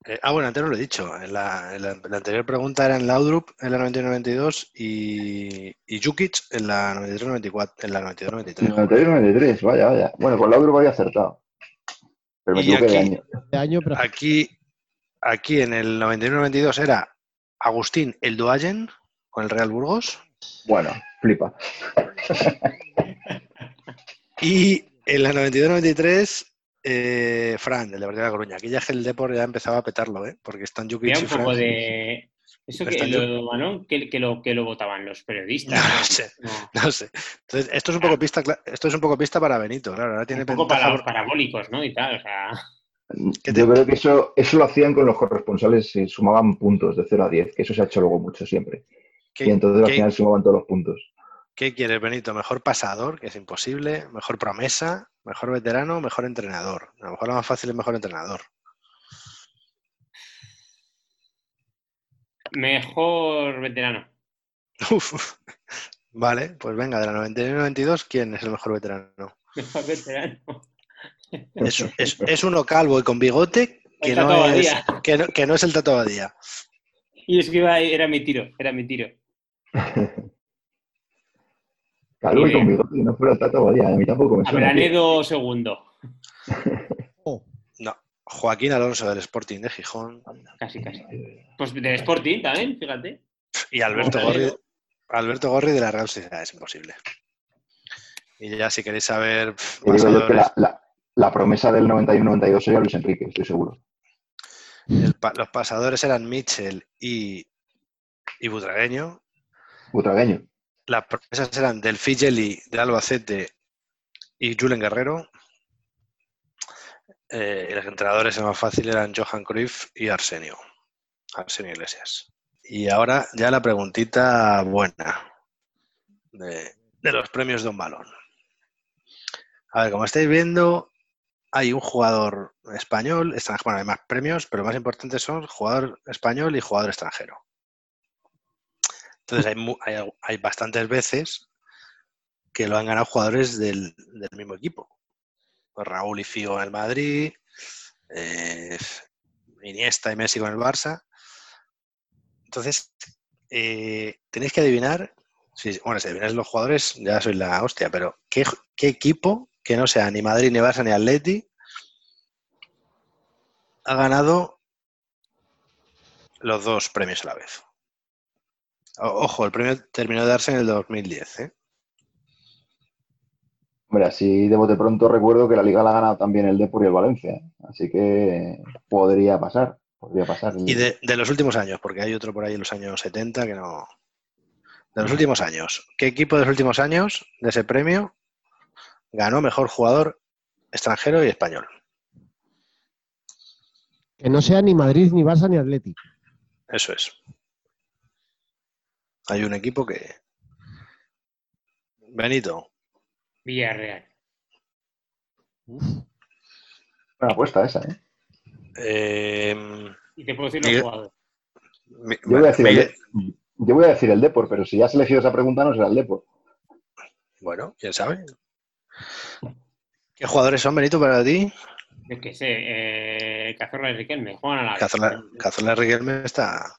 Eh, ah, bueno, antes no lo he dicho. En la, en la- la anterior pregunta era en Laudrup en la 91-92 y, y Jukic en la 93-94, en la 92-93. 91-93, vaya, vaya. Bueno, con Lauro había acertado. Pero me Y equivoqué aquí- año. De año, Aquí, aquí en el 91-92 era Agustín El Duayen con el Real Burgos Bueno, flipa. y en la 92-93 eh, Fran, el de Deportivo de La Coruña. Aquí ya es que el Depor ya empezaba a petarlo, ¿eh? porque están Jukic y Fran. de. Eso que lo, que, que lo, que lo votaban los periodistas. No sé. No. No sé. Entonces, esto es un poco pista, esto es un poco pista para Benito, claro. Ahora tiene Un poco para los parabólicos, ¿no? Y tal, o sea. ¿Qué te- Yo creo que eso, eso lo hacían con los corresponsales, se sumaban puntos de 0 a 10, que eso se ha hecho luego mucho siempre. ¿Qué, Y entonces al final sumaban todos los puntos. Qué quieres, Benito? ¿Mejor pasador, que es imposible? ¿Mejor promesa? ¿Mejor veterano? ¿Mejor entrenador? A lo mejor lo más fácil es mejor entrenador. Mejor veterano. Uf. Vale, pues venga, de la 91-92, ¿quién es el mejor veterano? Mejor veterano. Es, es- es uno calvo y con bigote que no, es, que, no, que no es el Tato Badía. Y es que iba, era mi tiro, era mi tiro. Calvo y con bigote, y no fuera Tato Badía, a mí tampoco me suena. Abranedo segundo. oh, No, Joaquín Alonso del Sporting de Gijón Casi, casi. Pues del Sporting también, fíjate. y Alberto Gorri. Alberto Gorri de la Real Sociedad. Es imposible. Y ya si queréis saber digo yo que la, la- la promesa del 91-92 sería Luis Enrique, estoy seguro. el los pasadores eran Mitchell y, y Butragueño. Butragueño. Las promesas eran del Figeli de Albacete y Julen Guerrero. Eh, y los entrenadores más fácil eran Johan Cruyff y Arsenio. Arsenio Iglesias. Y ahora ya la preguntita buena de, de los premios de un balón. A ver, como estáis viendo, hay un jugador español, extranjero, bueno, hay más premios, pero más importantes son jugador español y jugador extranjero. Entonces hay, hay, hay bastantes veces que lo han ganado jugadores del, del mismo equipo. Pues Raúl y Figo en el Madrid, eh, Iniesta y Messi con el Barça. Entonces, eh, tenéis que adivinar, si, bueno, si adivináis los jugadores, ya sois la hostia, pero ¿qué, qué equipo que no sea ni Madrid, ni Barça, ni Atleti ha ganado los dos premios a la vez? Ojo, el premio terminó de darse en el 2010, ¿eh? Hombre, así de bote pronto recuerdo que la Liga la ha ganado también el Depor y el Valencia. Así que podría pasar. Podría pasar. Y de, de los últimos años, porque hay otro por ahí en los años 70 que no. De los últimos años. ¿Qué equipo de los últimos años de ese premio ganó mejor jugador extranjero y español? que no sea ni Madrid, ni Barça, ni Atleti. Eso es. Hay un equipo que. Benito, Villarreal. Buena apuesta esa, ¿eh? eh, Y te puedo decir los jugadores. mi- Yo voy a decir el, Miguel- yo voy a decir el Depor, pero si ya has elegido esa pregunta no será el Depor. bueno, quién sabe. ¿Qué jugadores son, Benito, para ti? Yo qué sé, eh, Cazorla y Riquelme. Juegan a la vez. Cazorla, Cazorla Riquelme está.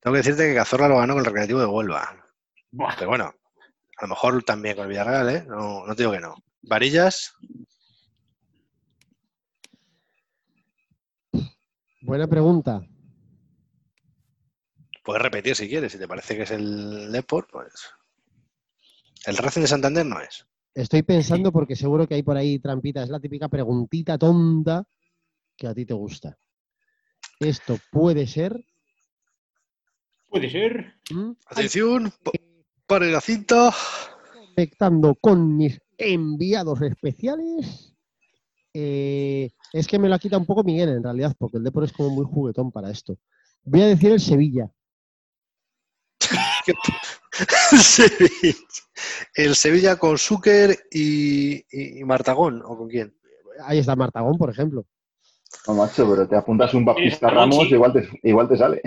Tengo que decirte que Cazorla lo ganó con el Recreativo de Huelva. Buah, Pero bueno, a lo mejor también con el Villarreal, ¿eh? No, no te digo que no. Varillas, Buena pregunta. puedes repetir si quieres, si te parece que es el Deport, pues. El Racing de Santander no es. Estoy pensando porque seguro que hay por ahí trampita. Es la típica preguntita tonta que a ti te gusta. Esto puede ser. Puede ser. ¿m? Atención, pa- pare la cinta. conectando con mis enviados especiales. Eh, es que me lo quita un poco Miguel en realidad, porque el Depor es como muy juguetón para esto. Voy a decir el Sevilla. Sevilla. El Sevilla con Zucker y, y- y Martagón, ¿o con quién? Ahí está Martagón, por ejemplo. No, macho, pero te apuntas un Batista Ramos y igual te, igual te sale.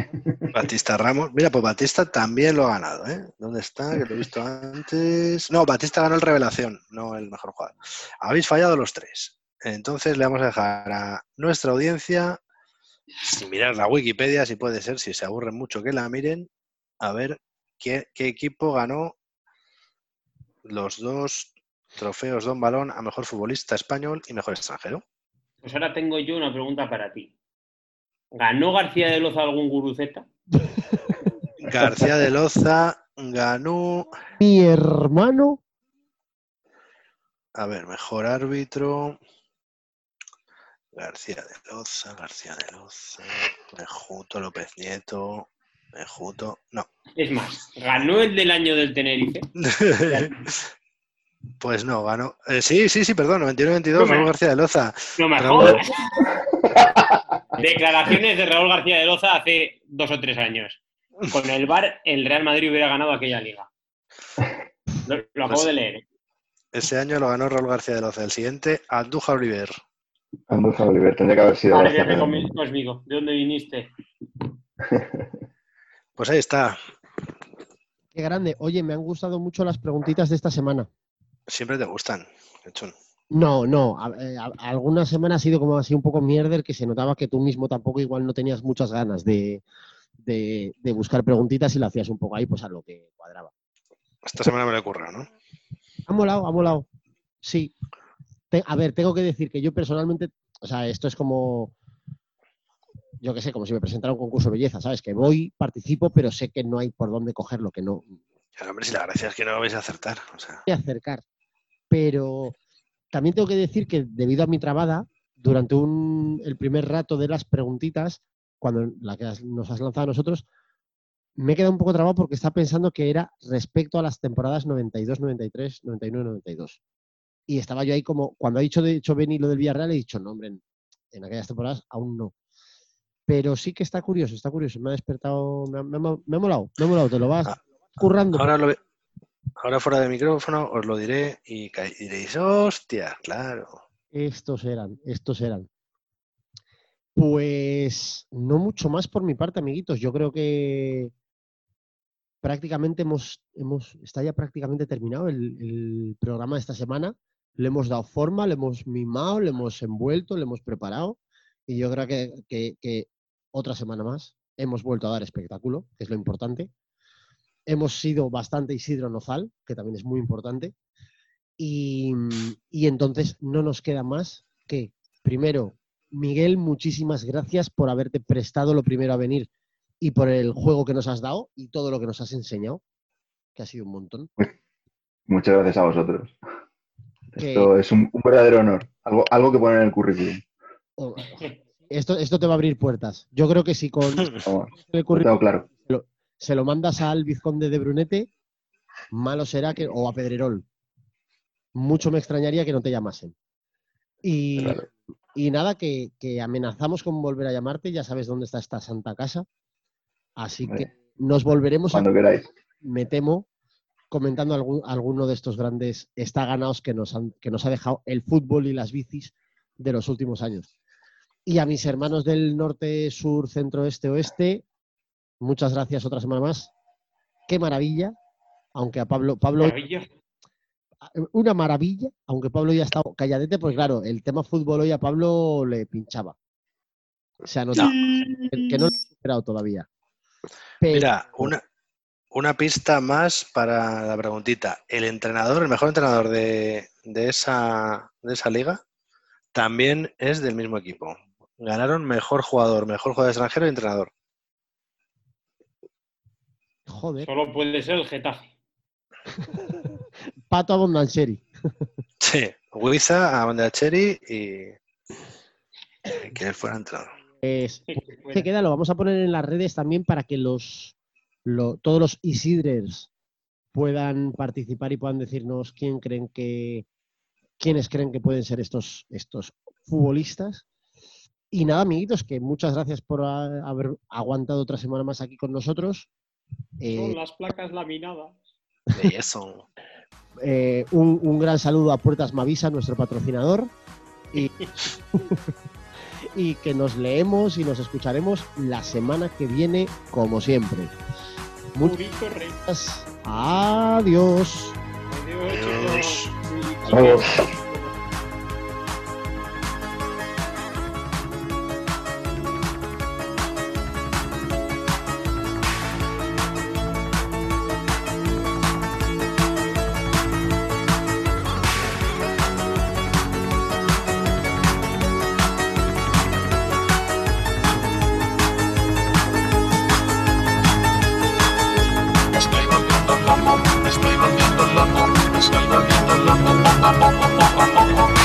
Batista Ramos. Mira, pues Batista también lo ha ganado, ¿eh? ¿Dónde está? Que lo he visto antes. No, Batista ganó el Revelación, no el mejor jugador. Habéis fallado los tres. Entonces le vamos a dejar a nuestra audiencia, sin mirar la Wikipedia, si puede ser, si se aburren mucho que la miren, a ver qué, qué equipo ganó los dos trofeos Don Balón a mejor futbolista español y mejor extranjero. Pues ahora tengo yo una pregunta para ti. ¿Ganó García de Loza algún guruceta? García de Loza ganó. Mi hermano. A ver, mejor árbitro. García de Loza, García de Loza, Mejuto, López Nieto, Mejuto, no. Es más, ¿ganó el del año del Tenerife? Pues no, ganó. Eh, sí, sí, sí, perdón, 91-22, Raúl García de Loza. No me jodas. Declaraciones de Raúl García de Loza hace dos o tres años. Con el VAR, el Real Madrid hubiera ganado aquella liga. Lo, acabo pues de leer. Ese año lo ganó Raúl García de Loza. El siguiente, Andújar Oliver. Andújar Oliver, tendría que haber sido. conmigo. ¿De dónde viniste? Pues ahí está. Qué grande. Oye, me han gustado mucho las preguntitas de esta semana. Siempre te gustan, No, no. Eh, algunas semanas ha sido como así un poco mierder que se notaba que tú mismo tampoco igual no tenías muchas ganas de, buscar preguntitas y lo hacías un poco ahí, pues a lo que cuadraba. Esta semana me lo ocurrido, ¿no? Ha molado, ha molado. Sí. a ver, tengo que decir que yo personalmente, o sea, esto es como, yo qué sé, como si me presentara un concurso de belleza, ¿sabes? Que voy, participo, pero sé que no hay por dónde cogerlo, que no. Claro, hombre, si la gracia es que no lo vais a acertar. O Voy a acercar pero también tengo que decir que debido a mi trabada, durante el primer rato de las preguntitas, cuando la que nos has lanzado a nosotros, me he quedado un poco trabado porque estaba pensando que era respecto a las temporadas 92, 93, 91, 92. Y estaba yo ahí como, cuando ha dicho de hecho Beni lo del Villarreal, he dicho, no, hombre, en, aquellas temporadas aún no. Pero sí que está curioso, está curioso. Me ha despertado, me ha, molado, me ha molado, te lo vas ah, currando. Ahora lo, Ahora fuera de micrófono os lo diré y diréis, hostia, claro. Estos eran, estos eran. Pues no mucho más por mi parte, amiguitos. Yo creo que prácticamente hemos, hemos está ya prácticamente terminado el, programa de esta semana. Le hemos dado forma, le hemos mimado, le hemos envuelto, le hemos preparado. Y yo creo que otra semana más hemos vuelto a dar espectáculo, que es lo importante hemos sido bastante Isidro Nozal, que también es muy importante. Y, entonces no nos queda más que, primero, Miguel, muchísimas gracias por haberte prestado lo primero a venir y por el juego que nos has dado y todo lo que nos has enseñado, que ha sido un montón. Muchas gracias a vosotros. Esto es un, verdadero honor, algo, algo que poner en el currículum. Oh, esto, esto te va a abrir puertas. Yo creo que si con el currículum claro se lo mandas al vizconde de Brunete, malo será que, o a Pedrerol. Mucho me extrañaría que no te llamasen. Y, nada, que, amenazamos con volver a llamarte, ya sabes dónde está esta santa casa. Así que nos volveremos Cuando queráis. Me temo, comentando alguno de estos grandes está ganados que nos, que nos ha dejado el fútbol y las bicis de los últimos años. Y a mis hermanos del norte, sur, centro, este, oeste, Muchas gracias otra semana más. Qué maravilla, aunque a Pablo... Pablo Una maravilla, aunque Pablo ya ha estado calladete, pues claro, el tema fútbol hoy a Pablo le pinchaba. O sea, no, que no lo he esperado todavía. Mira, una, una pista más para la preguntita. El entrenador, el mejor entrenador de, esa, de esa liga, también es del mismo equipo. Ganaron mejor jugador, mejor jugador extranjero y entrenador. Joder. Solo puede ser el Getafe. Pato a Bondancheri. sí, Huiza a Bondancheri y... que él fuera entrado. Es, se queda, lo vamos a poner en las redes también para que los todos los Isidres puedan participar y puedan decirnos quién creen que quiénes creen que pueden ser estos, estos futbolistas. Y nada, amiguitos, que muchas gracias por haber aguantado otra semana más aquí con nosotros. Son eh, las placas laminadas. Eso. Eh, un, gran saludo a Puertas Mavisa, nuestro patrocinador. Y, y que nos leemos y nos escucharemos la semana que viene, como siempre. Muchas gracias. Adiós. Adiós. Adiós.